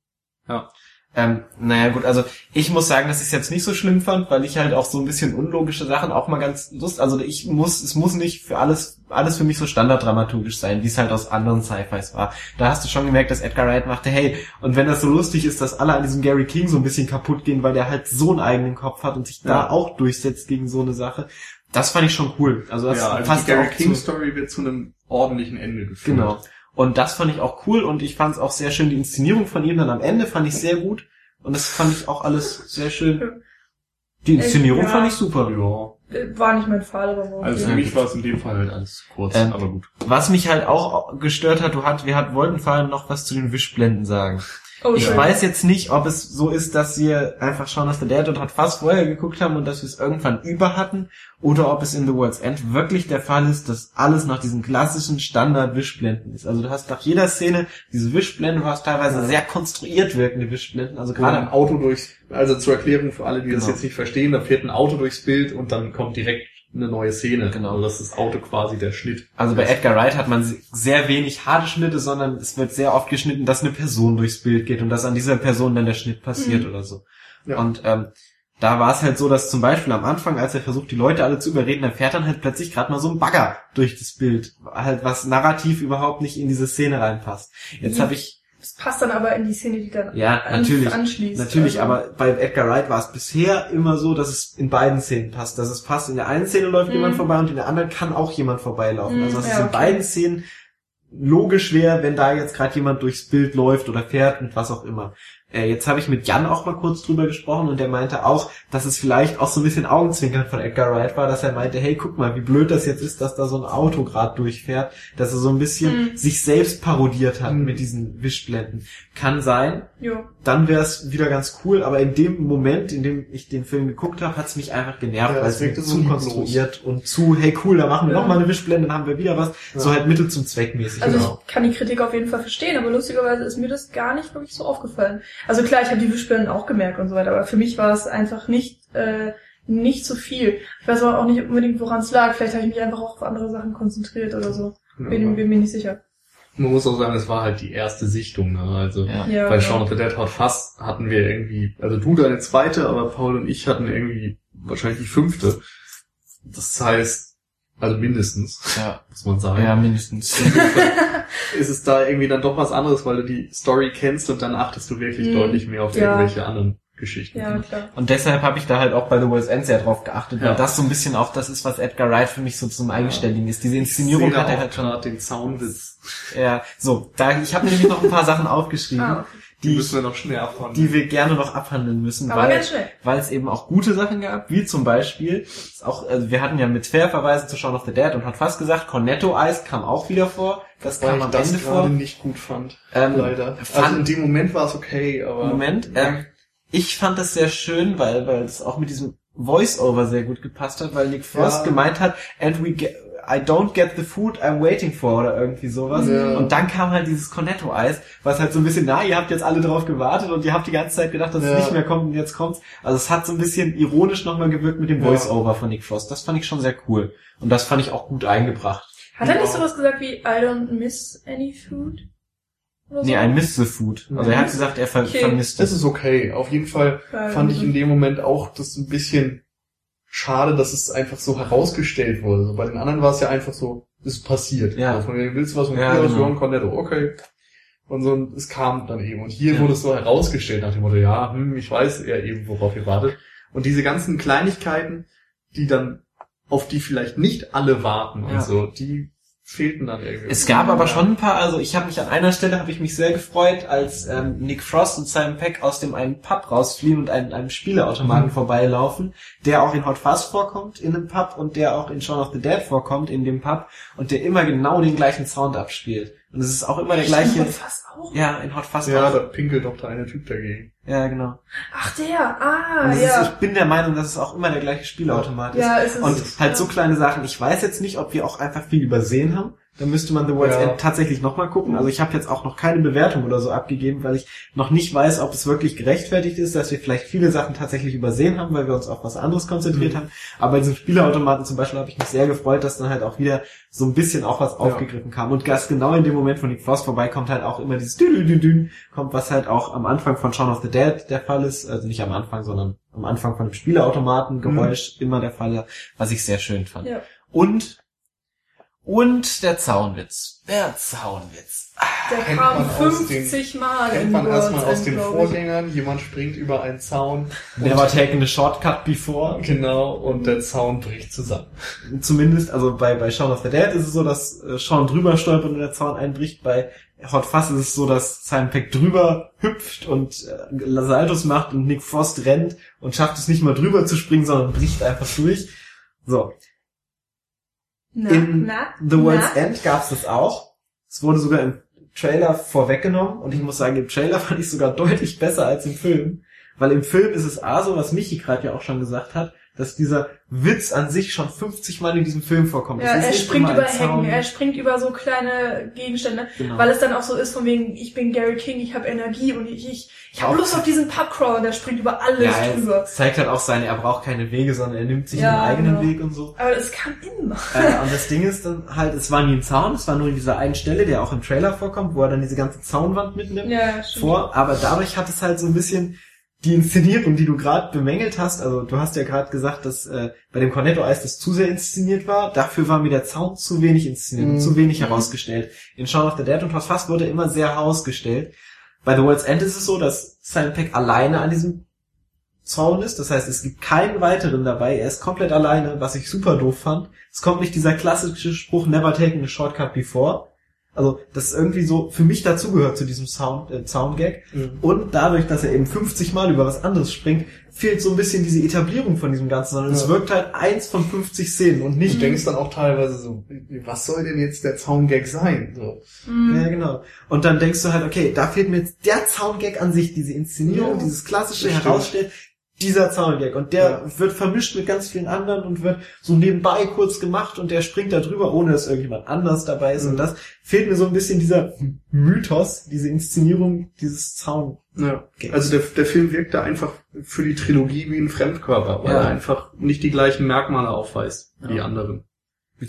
Ja. Ähm, naja gut, also ich muss sagen, dass ich es jetzt nicht so schlimm fand, weil ich halt auch so ein bisschen unlogische Sachen auch mal ganz lust. Also ich muss, es muss nicht für alles, alles für mich so standarddramaturgisch sein, wie es halt aus anderen Sci-Fis war. Da hast du schon gemerkt, dass Edgar Wright machte, hey, und wenn das so lustig ist, dass alle an diesem Gary King so ein bisschen kaputt gehen, weil der halt so einen eigenen Kopf hat und sich da Ja. auch durchsetzt gegen so eine Sache, das fand ich schon cool. Also das ja, also passt die Gary auch King Story wird zu einem ordentlichen Ende geführt. Genau. Und das fand ich auch cool und ich fand es auch sehr schön. Die Inszenierung von ihm dann am Ende fand ich sehr gut. Und das fand ich auch alles sehr schön. Die Inszenierung Ja. fand ich super. Ja. War nicht mein Fall, aber war Also für mich war es in dem Fall halt alles kurz, Ähm, aber gut. Was mich halt auch gestört hat, du hat, wir hat, wollten vor allem noch was zu den Wischblenden sagen. Oh, Ich weiß jetzt nicht, ob es so ist, dass wir einfach Shaun of the Dead und hat fast vorher geguckt haben und dass wir es irgendwann über hatten, oder ob es in The World's End wirklich der Fall ist, dass alles nach diesen klassischen Standard-Wischblenden ist. Also du hast nach jeder Szene diese Wischblenden, du hast teilweise sehr konstruiert wirkende Wischblenden, also Gerade ein Auto durchs, also zur Erklärung für alle, die das Genau. jetzt nicht verstehen, da fährt ein Auto durchs Bild und dann kommt direkt eine neue Szene. Genau. Also das ist das Auto quasi der Schnitt. Also bei Edgar Wright hat man sehr wenig harte Schnitte, sondern es wird sehr oft geschnitten, dass eine Person durchs Bild geht und dass an dieser Person dann der Schnitt passiert Mhm. oder so. Ja. Und ähm, da war es halt so, dass zum Beispiel am Anfang, als er versucht, die Leute alle zu überreden, dann fährt dann halt plötzlich gerade mal so ein Bagger durch das Bild, halt was narrativ überhaupt nicht in diese Szene reinpasst. Jetzt Mhm. habe ich Das passt dann aber in die Szene, die dann Ja, an- natürlich. anschließt. Natürlich, Also, aber bei Edgar Wright war es bisher immer so, dass es in beiden Szenen passt. Dass es passt, in der einen Szene läuft Mhm. jemand vorbei und in der anderen kann auch jemand vorbeilaufen. Mhm, also dass es ja, in okay. beiden Szenen logisch wäre, wenn da jetzt gerade jemand durchs Bild läuft oder fährt und was auch immer. Äh, jetzt habe ich mit Jan auch mal kurz drüber gesprochen und der meinte auch, dass es vielleicht auch so ein bisschen Augenzwinkern von Edgar Wright war, dass er meinte, hey, guck mal, wie blöd das jetzt ist, dass da so ein Auto gerade durchfährt, dass er so ein bisschen Mhm. sich selbst parodiert hat Mhm. mit diesen Wischblenden. Kann sein, Jo. dann wäre es wieder ganz cool, aber in dem Moment, in dem ich den Film geguckt habe, hat es mich einfach genervt, Ja, weil es zu so lieblos. konstruiert und zu, hey cool, da machen wir Ja. noch mal eine Wischblende, dann haben wir wieder was, Ja. so halt Mittel zum Zweck mäßig. Also genau. ich kann die Kritik auf jeden Fall verstehen, aber lustigerweise ist mir das gar nicht wirklich so aufgefallen. Also klar, ich habe die Wischblenden auch gemerkt und so weiter, aber für mich war es einfach nicht äh, nicht so viel. Ich weiß aber auch nicht unbedingt, woran es lag. Vielleicht habe ich mich einfach auch auf andere Sachen konzentriert oder so. Bin, bin mir nicht sicher. Man muss auch sagen, es war halt die erste Sichtung, ne? Also Ja. Ja, bei ja. Shaun of the Dead Hot Fuzz hatten wir irgendwie, also du deine zweite, aber Paul und ich hatten irgendwie wahrscheinlich die fünfte. Das heißt, also mindestens, Ja, muss man sagen. ja, mindestens. [LAUGHS] Ist es da irgendwie dann doch was anderes, weil du die Story kennst und dann achtest du wirklich Mhm. deutlich mehr auf Ja. irgendwelche anderen Geschichten. Ja, klar. Und deshalb habe ich da halt auch bei The World's End sehr drauf geachtet, Ja. weil das so ein bisschen auch das ist, was Edgar Wright für mich so zum Eigenständigen ist. Diese Ich Inszenierung sehe da hat er halt schon. den Zaunwitz. Ja, so, da ich habe nämlich noch ein paar Sachen [LAUGHS] aufgeschrieben, Ah, Die die, müssen wir noch schnell abfahren. die wir gerne noch abhandeln müssen, aber weil weil es eben auch gute Sachen gab, wie zum Beispiel, ist auch, also wir hatten ja mit Querverweisen zu Shaun of the Dead und hat fast gesagt, Cornetto Eis kam auch wieder vor, das Weil kam ich am das Ende vor. nicht gut fand. Ähm, leider. fand- also in dem Moment war es okay, aber. Moment, ähm, ich fand das sehr schön, weil, weil es auch mit diesem Voice-Over sehr gut gepasst hat, weil Nick Frost Ja. gemeint hat, and we get, I don't get the food I'm waiting for oder irgendwie sowas. Ja. Und dann kam halt dieses Cornetto-Eis, was halt so ein bisschen, na, ihr habt jetzt alle drauf gewartet und ihr habt die ganze Zeit gedacht, dass Ja. es nicht mehr kommt und jetzt kommt's. Also es hat so ein bisschen ironisch nochmal gewirkt mit dem Ja. Voice-Over von Nick Frost. Das fand ich schon sehr cool. Und das fand ich auch gut eingebracht. Hat er nicht sowas gesagt wie I don't miss any food? Oder Nee, so? I miss the food. Also er hat gesagt, er ver Okay. vermisst Das es. ist okay. Auf jeden Fall fand ich in dem Moment auch das ein bisschen schade, dass es einfach so herausgestellt wurde. So, bei den anderen war es ja einfach so, es ist passiert. Ja. Also, willst du was von Ja, ja, aus genau. Johann Cornetto? Okay. Und so, und es kam dann eben. Und hier Ja. wurde es so herausgestellt nach dem Motto, ja, hm, ich weiß ja eben, worauf ihr wartet. Und diese ganzen Kleinigkeiten, die dann, auf die vielleicht nicht alle warten Ja. und so, die fehlten dann irgendwie. Es gab aber schon ein paar, also ich habe mich an einer Stelle habe ich mich sehr gefreut, als ähm, Nick Frost und Simon Peck aus dem einen Pub rausfliehen und einen, einem Spieleautomaten Mhm. vorbeilaufen, der auch in Hot Fuzz vorkommt in einem Pub und der auch in Shaun of the Dead vorkommt in dem Pub und der immer genau den gleichen Sound abspielt. Und es ist auch immer der gleiche. Fast auch. Ja, in Hot Fuzz Ja, auch. da pinkelt doch der eine Typ dagegen. Ja, genau. Ach der, ah, ja. ist, ich bin der Meinung, dass es auch immer der gleiche Spielautomat ist. ja, es ist, Und halt ja. so kleine Sachen. Ich weiß jetzt nicht, ob wir auch einfach viel übersehen haben. Da müsste man The World's Ja. End tatsächlich nochmal gucken. Also ich habe jetzt auch noch keine Bewertung oder so abgegeben, weil ich noch nicht weiß, ob es wirklich gerechtfertigt ist, dass wir vielleicht viele Sachen tatsächlich übersehen haben, weil wir uns auf was anderes konzentriert Mhm. haben. Aber bei diesem Spieleautomaten zum Beispiel habe ich mich sehr gefreut, dass dann halt auch wieder so ein bisschen auch was aufgegriffen kam. Und ganz genau in dem Moment, wo Nick Frost vorbeikommt, halt auch immer dieses Dü-Dü-Dü-Dü kommt, was halt auch am Anfang von Shaun of the Dead der Fall ist. Also nicht am Anfang, sondern am Anfang von dem Spieleautomaten Geräusch immer der Fall, was ich sehr schön fand. Ja. Und und der Zaunwitz. Der Zaunwitz. Der Kennt kam man aus 50 Mal Kennt in man erstmal aus End, den. Vorgängern, jemand springt über einen Zaun. Never taken a shortcut before. Genau, und der Zaun bricht zusammen. Zumindest, also bei, bei Shaun of the Dead ist es so, dass äh, Shaun drüber stolpert und der Zaun einbricht. Bei Hot Fuzz ist es so, dass Simon Peck drüber hüpft und äh, Saltos macht und Nick Frost rennt und schafft es nicht mal drüber zu springen, sondern bricht einfach durch. So. Na, In na, The World's na. End gab es das auch. Es wurde sogar im Trailer vorweggenommen und ich muss sagen, im Trailer [LAUGHS] fand ich sogar deutlich besser als im Film. Weil im Film ist es A so, was Michi gerade ja auch schon gesagt hat, dass dieser Witz an sich schon 50 Mal in diesem Film vorkommt. Ja, er springt über. Hecken, er springt über so kleine Gegenstände, Genau. weil es dann auch so ist von wegen, ich bin Gary King, ich habe Energie und ich, ich, ich habe Lust auf diesen Pubcrawler, der springt über alles ja, drüber. es zeigt halt auch seine, er braucht keine Wege, sondern er nimmt sich Ja, einen eigenen genau. Weg und so. Aber es kann immer. äh, und das Ding ist dann halt, es war nie ein Zaun, es war nur in dieser einen Stelle, der auch im Trailer vorkommt, wo er dann diese ganze Zaunwand mitnimmt. Ja, vor, aber dadurch hat es halt so ein bisschen die Inszenierung, die du gerade bemängelt hast, also du hast ja gerade gesagt, dass äh, bei dem Cornetto-Eis das zu sehr inszeniert war, dafür war mir der Zaun zu wenig inszeniert und Mhm. zu wenig Mhm. herausgestellt. In Shaun of the Dead und Hot wurde immer sehr herausgestellt. Bei The World's End ist es so, dass Simon Peck alleine an diesem Zaun ist, das heißt, es gibt keinen weiteren dabei, er ist komplett alleine, was ich super doof fand. Es kommt nicht dieser klassische Spruch, never taken a shortcut before, Also, das ist irgendwie so für mich dazugehört zu diesem Sound, äh, Soundgag. Mhm. Und dadurch, dass er eben 50 Mal über was anderes springt, fehlt so ein bisschen diese Etablierung von diesem Ganzen, sondern es Ja. wirkt halt eins von 50 Szenen und Du nicht denkst dann auch teilweise so, was soll denn jetzt der Zaungag sein? So. Mhm. Ja, genau. Und dann denkst du halt, okay, da fehlt mir jetzt der Soundgag an sich, diese Inszenierung, Ja, dieses klassische herausstellt, dieser Soundgag. Und der wird vermischt mit ganz vielen anderen und wird so nebenbei kurz gemacht und der springt da drüber, ohne dass irgendjemand anders dabei ist. Mhm. Und das fehlt mir so ein bisschen dieser Mythos, diese Inszenierung, dieses Sound. Ja. Also der, der Film wirkt da einfach für die Trilogie wie ein Fremdkörper, weil Ja. er einfach nicht die gleichen Merkmale aufweist wie die Ja. anderen.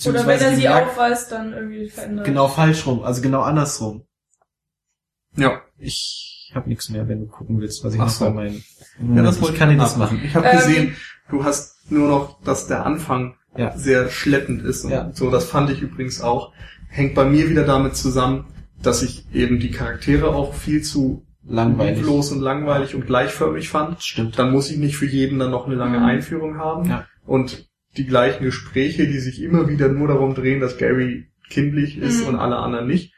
Oder wenn er die sie Merk- aufweist, dann irgendwie verändert. Genau falsch rum, also genau andersrum. Ja. Ich habe nichts mehr, wenn du gucken willst, was ich Ach noch so. bei meinen... Ja, das ich wollte kann dir ich das machen. Ich habe Ähm, gesehen, du hast nur noch, dass der Anfang Ja. sehr schleppend ist und Ja. so. Das fand ich übrigens auch. Hängt bei mir wieder damit zusammen, dass ich eben die Charaktere auch viel zu Langweilig. und langweilig und gleichförmig fand. Stimmt. Dann muss ich nicht für jeden dann noch eine lange Mhm. Einführung haben. Ja. Und die gleichen Gespräche, die sich immer wieder nur darum drehen, dass Gary kindlich ist Mhm. und alle anderen nicht.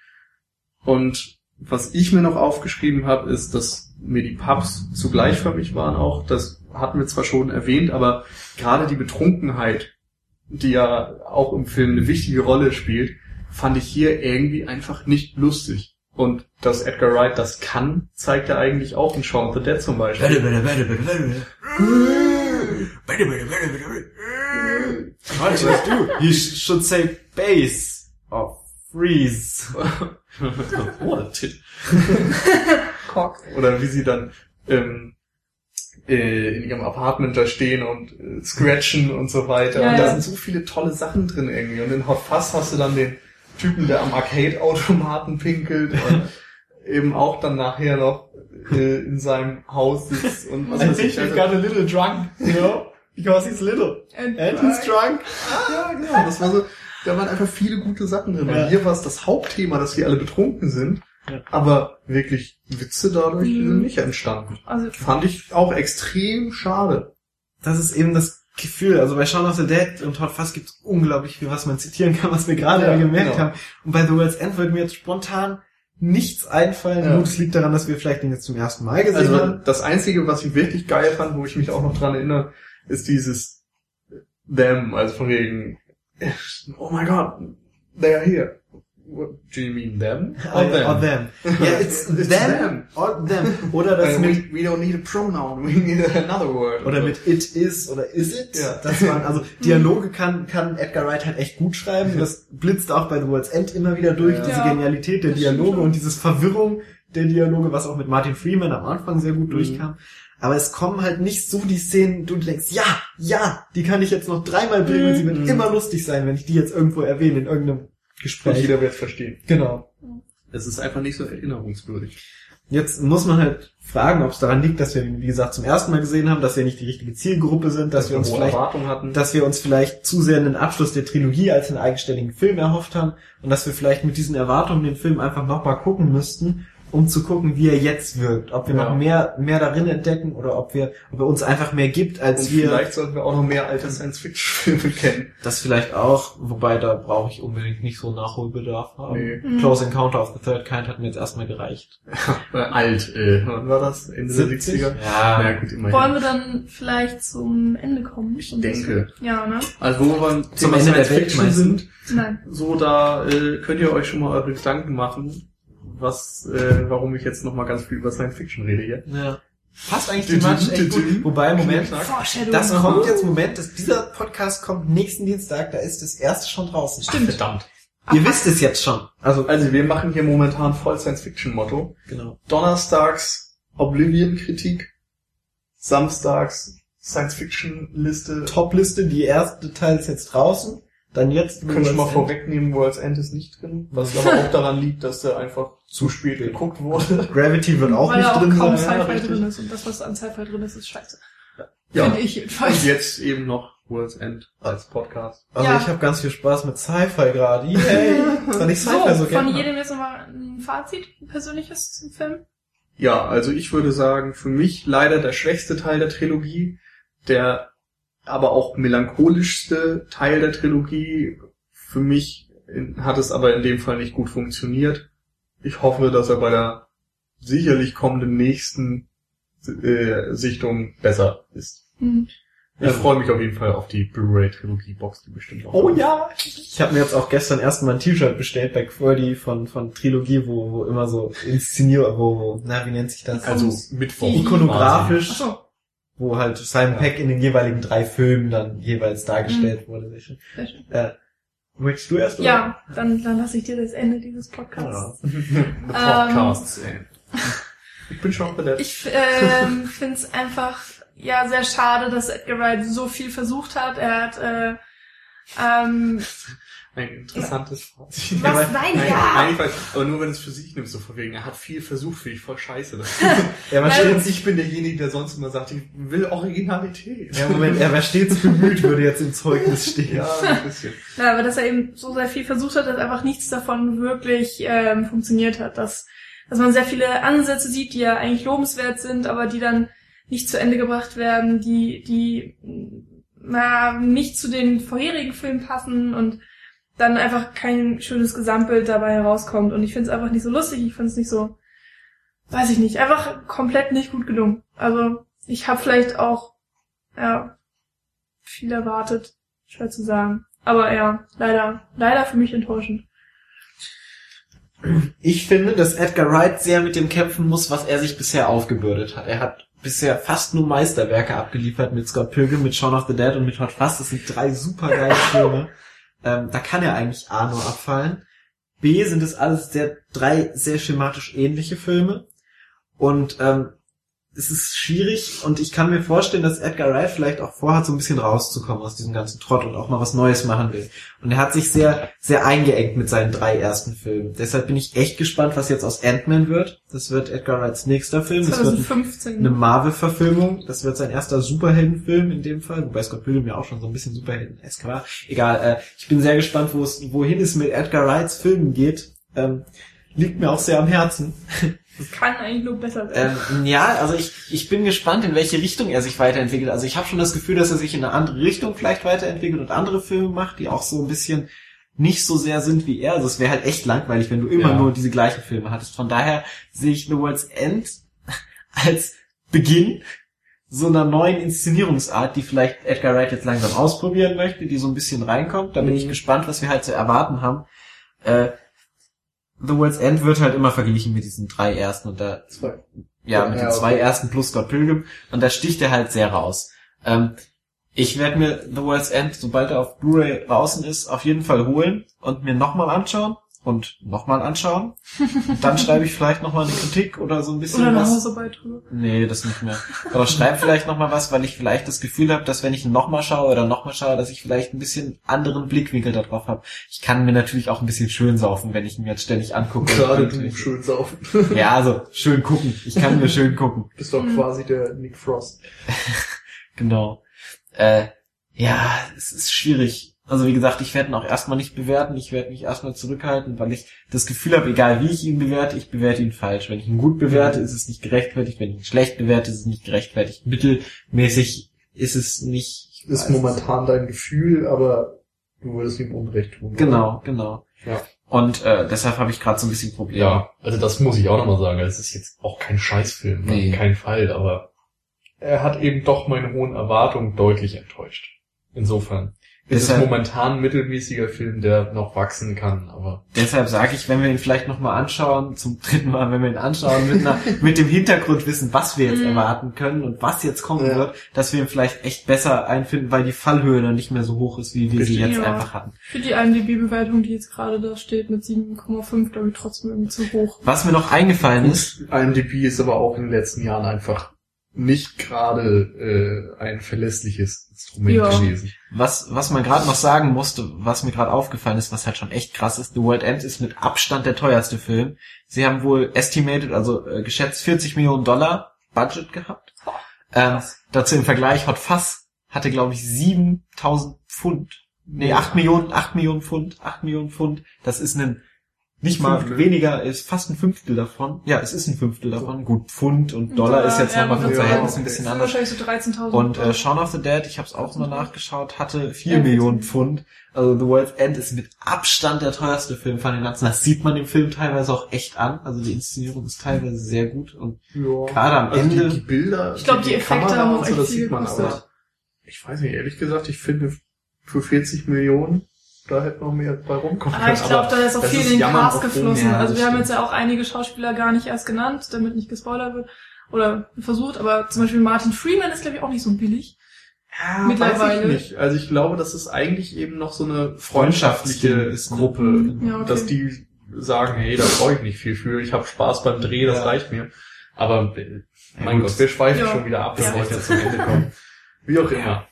Und was ich mir noch aufgeschrieben habe, ist, dass mir die Pubs zu gleichförmig waren auch. Das hatten wir zwar schon erwähnt, aber gerade die Betrunkenheit, die ja auch im Film eine wichtige Rolle spielt, fand ich hier irgendwie einfach nicht lustig. Und dass Edgar Wright das kann, zeigt er eigentlich auch in Shaun of the Dead zum Beispiel. What should I do? You sh- should say base or freeze. [LAUGHS] What a tit. [LAUGHS] Cock. Oder wie sie dann ähm, äh, in ihrem Apartment da stehen und äh, scratchen und so weiter. Ja, und da ja. sind so viele tolle Sachen drin irgendwie. Und in Hot Fuzz hast du dann den Typen, der am Arcade-Automaten pinkelt [LAUGHS] und eben auch dann nachher noch äh, in seinem Haus sitzt und was weiß ich. Also, a little drunk, you know? Because he's little. And, And he's drunk. ja, genau. Das war so, da waren einfach viele gute Sachen drin. Ja. Und hier war es das Hauptthema, dass wir alle betrunken sind. Ja. Aber wirklich Witze dadurch Mhm. sind nicht entstanden. also, Fand ich auch extrem schade. Das ist eben das Gefühl. Also bei Shaun of the Dead und Hot Fuzz gibt es unglaublich viel, was man zitieren kann, was wir gerade Ja, gemerkt genau. haben. Und bei The World's End würde mir jetzt spontan nichts einfallen. Ja. Gut, es liegt daran, dass wir vielleicht den jetzt zum ersten Mal gesehen Also haben. das Einzige, was ich wirklich geil fand, wo ich mich auch noch dran erinnere, ist dieses them, also von wegen, oh my god, they are here. What, do you mean them? [LAUGHS] Or them. Or them. Yeah, [LAUGHS] it's, It's them, them. or them. [LAUGHS] Oder das Uh, mit, we, we don't need a pronoun, we need another word. oder mit it is oder is it. Ja. Das waren, also Dialoge kann, kann Edgar Wright halt echt gut schreiben. Das blitzt auch bei The World's End immer wieder durch, Ja. diese Ja. Genialität der Dialoge und dieses Verwirrung der Dialoge, was auch mit Martin Freeman am Anfang sehr gut Mhm. durchkam. Aber es kommen halt nicht so die Szenen, du denkst, ja, ja, die kann ich jetzt noch dreimal bringen und sie wird Mhm. immer lustig sein, wenn ich die jetzt irgendwo erwähne in irgendeinem Und Gespräch. jeder wird es verstehen. Genau. Es ist einfach nicht so erinnerungswürdig. Jetzt muss man halt fragen, ob es daran liegt, dass wir, wie gesagt, zum ersten Mal gesehen haben, dass wir nicht die richtige Zielgruppe sind, dass wir uns vielleicht, Erwartungen hatten. dass wir uns vielleicht zu sehr einen Abschluss der Trilogie als einen eigenständigen Film erhofft haben und dass wir vielleicht mit diesen Erwartungen den Film einfach nochmal gucken müssten, um zu gucken, wie er jetzt wirkt. Ob wir Ja. noch mehr, mehr darin entdecken oder ob wir, ob er uns einfach mehr gibt, als Und wir. vielleicht sollten wir auch noch mehr alte Science-Fiction-Filme kennen. Das vielleicht auch, wobei da brauche ich unbedingt nicht so Nachholbedarf haben. Nee. Mhm. Close Encounter of the Third Kind hat mir jetzt erstmal gereicht. [LAUGHS] Alt, äh, wann war das? Ende der 70er? Ja. Na gut, immerhin. wollen wir dann vielleicht zum Ende kommen? Ich denke. Ja, ne? Also wo wir beim Zum Thema Ende der Welt sind, Nein. so da äh, könnt ihr euch schon mal eure Gedanken machen, was, äh, warum ich jetzt noch mal ganz viel über Science Fiction rede hier. Ja. Passt eigentlich thematisch echt gut. Wobei, Moment, das kommt jetzt, Moment, das, dieser Podcast kommt nächsten Dienstag, da ist das erste schon draußen. Stimmt. Verdammt. Ihr wisst es jetzt schon. Also, Also wir machen hier momentan voll Science Fiction Motto. genau. Donnerstags Oblivion Kritik, samstags Science Fiction Liste. Top-Liste, die erste Teil ist jetzt draußen. Dann jetzt. Können schon mal vorwegnehmen, World's End ist nicht drin, was aber auch daran liegt, dass der einfach zu spät geguckt wurde. [LAUGHS] Gravity wird auch Weil nicht auch drin kaum sein. Sci-Fi drin ist und das, was an Sci-Fi drin ist, ist scheiße. Ja. Finde ich Und jedenfalls. jetzt eben noch World's End als Podcast. Also Ja. ich habe ganz viel Spaß mit Sci-Fi gerade. Yay! [LAUGHS] Weil ich Sci-Fi so, So, gerne von jedem jetzt nochmal ein Fazit, ein persönliches zum Film. Ja, also ich würde sagen, für mich leider der schwächste Teil der Trilogie, der aber auch melancholischste Teil der Trilogie, für mich hat es aber in dem Fall nicht gut funktioniert. Ich hoffe, dass er bei der sicherlich kommenden nächsten äh, Sichtung besser ist. Hm. Ich Ähm. freue mich auf jeden Fall auf die Blu-ray-Trilogie-Box, die bestimmt auch Oh kommt. ja, ich habe mir jetzt auch gestern erstmal ein T-Shirt bestellt bei Qwerty von von Trilogie, wo wo immer so inszeniert, wo, wo na wie nennt sich das? Also Mittwoch. ikonografisch, Ach so, wo halt Simon Ja. Peck in den jeweiligen drei Filmen dann jeweils dargestellt wurde. Sehr schön. sehr schön. Äh, möchtest du erst? oder? Ja, dann, dann lasse ich dir das Ende dieses Podcasts. The [LAUGHS] Podcasts, ey. Ich bin schon der Ich ähm, [LAUGHS] finde es einfach ja sehr schade, dass Edgar Wright so viel versucht hat. Er hat äh, ähm, ein interessantes Fazit. Was? Nein, Nein, ja. nein, weiß, aber nur wenn es für sich nimmst, so von wegen, er hat viel versucht, finde ich voll scheiße. Er war Weil- stets, ich bin derjenige, der sonst immer sagt, ich will Originalität. ja, Moment, er war stets bemüht, würde jetzt im Zeugnis stehen. Ja, ein bisschen. ja, aber dass er eben so sehr viel versucht hat, dass einfach nichts davon wirklich ähm, funktioniert hat. Dass, dass man sehr viele Ansätze sieht, die ja eigentlich lobenswert sind, aber die dann nicht zu Ende gebracht werden, die, die na, nicht zu den vorherigen Filmen passen und dann einfach kein schönes Gesamtbild dabei herauskommt. Und ich finde es einfach nicht so lustig, ich finde es nicht so, weiß ich nicht, einfach komplett nicht gut gelungen. Also ich habe vielleicht auch ja, viel erwartet, schwer zu sagen. Aber ja, leider, leider für mich enttäuschend. Ich finde, dass Edgar Wright sehr mit dem kämpfen muss, was er sich bisher aufgebürdet hat. Er hat bisher fast nur Meisterwerke abgeliefert mit Scott Pilgrim, mit Shaun of the Dead und mit Hot Fuzz. Das sind drei super geile Filme. [LAUGHS] Ähm, da kann er eigentlich A nur abfallen. B sind es alles sehr, drei sehr schematisch ähnliche Filme. Und ähm, es ist schwierig und ich kann mir vorstellen, dass Edgar Wright vielleicht auch vorhat, so ein bisschen rauszukommen aus diesem ganzen Trott und auch mal was Neues machen will. Und er hat sich sehr, sehr eingeengt mit seinen drei ersten Filmen. Deshalb bin ich echt gespannt, was jetzt aus Ant-Man wird. Das wird Edgar Wrights nächster Film. Das wird ein 2015. eine Marvel-Verfilmung. Das wird sein erster Superheldenfilm in dem Fall, wobei Scott Pilgrim ja auch schon so ein bisschen Superhelden-esk war. Egal, äh, ich bin sehr gespannt, wo es, wohin es mit Edgar Wrights Filmen geht. Ähm, liegt mir auch sehr am Herzen. [LAUGHS] Kann eigentlich nur besser werden. Ähm, ja, also ich, ich bin gespannt, in welche Richtung er sich weiterentwickelt. Also ich habe schon das Gefühl, dass er sich in eine andere Richtung vielleicht weiterentwickelt und andere Filme macht, die auch so ein bisschen nicht so sehr sind wie er. Also es wäre halt echt langweilig, wenn du immer Ja. nur diese gleichen Filme hattest. Von daher sehe ich The World's End [LAUGHS] als Beginn so einer neuen Inszenierungsart, die vielleicht Edgar Wright jetzt langsam ausprobieren möchte, die so ein bisschen reinkommt. Da bin ich Mhm. gespannt, was wir halt zu erwarten haben. Äh, The World's End wird halt immer verglichen mit diesen drei ersten und da Zwei. ja, mit Ja, den zwei okay. ersten plus Scott Pilgrim. Und da sticht er halt sehr raus. Ähm, ich werde mir The World's End, sobald er auf Blu-ray draußen ist, auf jeden Fall holen und mir nochmal anschauen und nochmal anschauen. Und [LAUGHS] dann schreibe ich vielleicht nochmal eine Kritik oder so ein bisschen Oder eine was. Hausarbeit drüber. Nee, das nicht mehr. Aber schreib vielleicht nochmal was, weil ich vielleicht das Gefühl habe, dass wenn ich nochmal schaue oder nochmal schaue, dass ich vielleicht ein bisschen anderen Blickwinkel darauf habe. Ich kann mir natürlich auch ein bisschen schön saufen, wenn ich ihn mir jetzt ständig angucke. Gerade du schön saufen. [LAUGHS] Ja, also schön gucken. Ich kann mir schön gucken. Bist doch Mhm. quasi der Nick Frost. [LAUGHS] Genau. Äh, ja, es ist schwierig. Also wie gesagt, ich werde ihn auch erstmal nicht bewerten. Ich werde mich erstmal zurückhalten, weil ich das Gefühl habe, egal wie ich ihn bewerte, ich bewerte ihn falsch. Wenn ich ihn gut bewerte, ist es nicht gerechtfertigt. Wenn ich ihn schlecht bewerte, ist es nicht gerechtfertigt. Mittelmäßig ist es nicht. ich Ist momentan dein Gefühl, aber du würdest ihm Unrecht tun. Genau, genau. Ja. Und äh, deshalb habe ich gerade so ein bisschen Probleme. Ja, also das muss ich auch nochmal sagen. Es ist jetzt auch kein Scheißfilm, Nee. nee. kein Fall, aber er hat eben doch meine hohen Erwartungen deutlich enttäuscht. Insofern. Es ist Deshalb- momentan ein mittelmäßiger Film, der noch wachsen kann, aber Deshalb sage ich, wenn wir ihn vielleicht nochmal anschauen, zum dritten Mal, wenn wir ihn anschauen, mit, einer, [LAUGHS] mit dem Hintergrundwissen, was wir jetzt Mhm. erwarten können und was jetzt kommen Ja. wird, dass wir ihn vielleicht echt besser einfinden, weil die Fallhöhe dann nicht mehr so hoch ist, wie wir sie jetzt Ja. einfach hatten. Für die IMDb-Bewertung, die jetzt gerade da steht, mit 7,5, glaube ich, trotzdem irgendwie zu hoch. Was mir noch eingefallen ist, IMDb ist aber auch in den letzten Jahren einfach nicht gerade äh, ein verlässliches Ja. gewesen. was, was man gerade noch sagen musste, was mir gerade aufgefallen ist, was halt schon echt krass ist, The World End ist mit Abstand der teuerste Film. Sie haben wohl estimated, also äh, geschätzt 40 Millionen Dollar Budget gehabt. Ähm, krass. dazu im Vergleich, Hot Fuzz hatte, glaube ich, 7000 Pfund. Nee, 8 Millionen, 8 Millionen Pfund, 8 Millionen Pfund. Das ist ein Nicht mal Fünftel. weniger, ist fast ein Fünftel davon. Ja, es ist ein Fünftel davon. Gut, Pfund und Dollar Dollar, ist jetzt ja, nochmal vom Verhältnis ein bisschen anders. wahrscheinlich so 13.000. Und äh. Shaun of the Dead, ich habe es auch mal nachgeschaut, hatte 4 Ja, Millionen. Pfund. Also The World's End ist mit Abstand der teuerste Film von den ganzen. Das sieht man dem Film teilweise auch echt an. Also die Inszenierung ist teilweise sehr gut und Ja. gerade am Also Ende. die, die Bilder, Ich glaub, die Effekte Kamera haben auch so, echt das viel sieht man, gekostet. aber ich weiß nicht, ehrlich gesagt, ich finde für 40 Millionen, da hätte noch mehr bei rumkommen Ah, ich glaube, da ist auch viel ist in den Cast geflossen. Ja, also wir haben stimmt. jetzt ja auch einige Schauspieler gar nicht erst genannt, damit nicht gespoilert wird. Oder versucht, aber zum Beispiel Martin Freeman ist, glaube ich, auch nicht so billig. Ja, Mittlerweile. Weiß ich nicht. Also ich glaube, das ist eigentlich eben noch so eine freundschaftliche? Gruppe, Mhm. Ja, okay. dass die sagen, hey, da brauche ich nicht viel für, ich habe Spaß beim Dreh, das Ja. reicht mir. Aber äh, mein. Gott, wir schweifen Ja. schon wieder ab, Ja. bevor wir zum Ende kommen. Wie auch immer.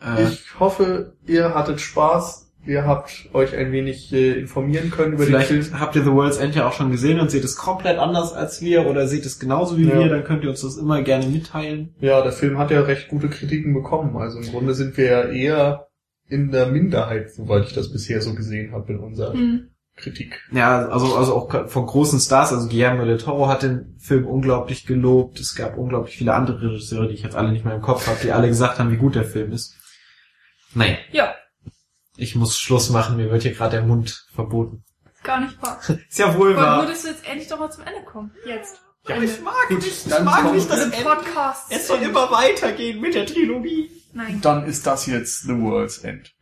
Äh, Ich hoffe, ihr hattet Spaß, ihr habt euch ein wenig äh, informieren können über Vielleicht den Film. habt ihr The World's End ja auch schon gesehen und seht es komplett anders als wir oder seht es genauso wie Ja. wir, dann könnt ihr uns das immer gerne mitteilen. Ja, der Film hat ja recht gute Kritiken bekommen. Also im Grunde sind wir ja eher in der Minderheit, soweit ich das bisher so gesehen habe in unserer Hm. Kritik. Ja, also, also auch von großen Stars, also Guillermo del Toro hat den Film unglaublich gelobt. Es gab unglaublich viele andere Regisseure, die ich jetzt alle nicht mehr im Kopf habe, die alle gesagt haben, wie gut der Film ist. Naja, Ja, ich muss Schluss machen, mir wird hier gerade der Mund verboten. gar nicht wahr. [LAUGHS] Ist ja wohl wollte nur, wahr. dass wir jetzt endlich doch mal zum Ende kommen. Jetzt. Ja, ich mag nicht, ich mag nicht das Diese Ende. Podcast. Es soll immer weitergehen mit der Trilogie. Nein. Dann ist das jetzt The World's End.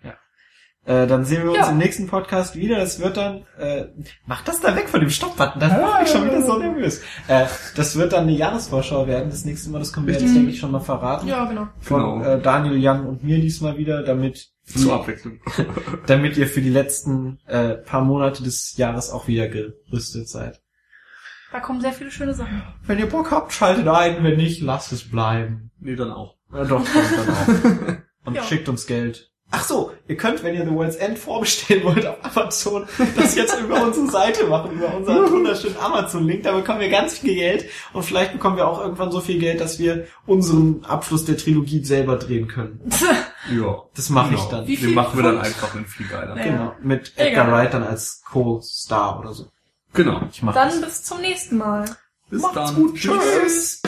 Äh, dann sehen wir uns Ja. im nächsten Podcast wieder. Das wird dann, äh, mach das da weg von dem Stopp-Button, dann bin ich schon wieder so nervös. Äh, das wird dann eine Jahresvorschau werden. Das nächste Mal, das können wir jetzt, Mhm. denke ich, schon mal verraten. Ja, genau. Von Genau. äh, Daniel Young und mir diesmal wieder, damit, Zur Abwechslung. [LAUGHS] [LAUGHS] damit ihr für die letzten äh, paar Monate des Jahres auch wieder gerüstet seid. Da kommen sehr viele schöne Sachen. Wenn ihr Bock habt, schaltet ein. Wenn nicht, lasst es bleiben. Nee, dann auch. Ja, doch, dann auch. [LAUGHS] Und Ja. schickt uns Geld. Ach so, ihr könnt, wenn ihr The World's End vorbestellen wollt auf Amazon, das jetzt über unsere Seite machen, über unseren wunderschönen Amazon-Link. Da bekommen wir ganz viel Geld und vielleicht bekommen wir auch irgendwann so viel Geld, dass wir unseren Abschluss der Trilogie selber drehen können. Ja. Das mache ich Genau. dann. Wie Den viel machen wir dann einfach in geiler. Ja. Genau, mit Edgar Egal. Wright dann als Co-Star oder so. Genau. Ich mach Dann das. bis zum nächsten Mal. Bis Macht's dann. gut. Tschüss.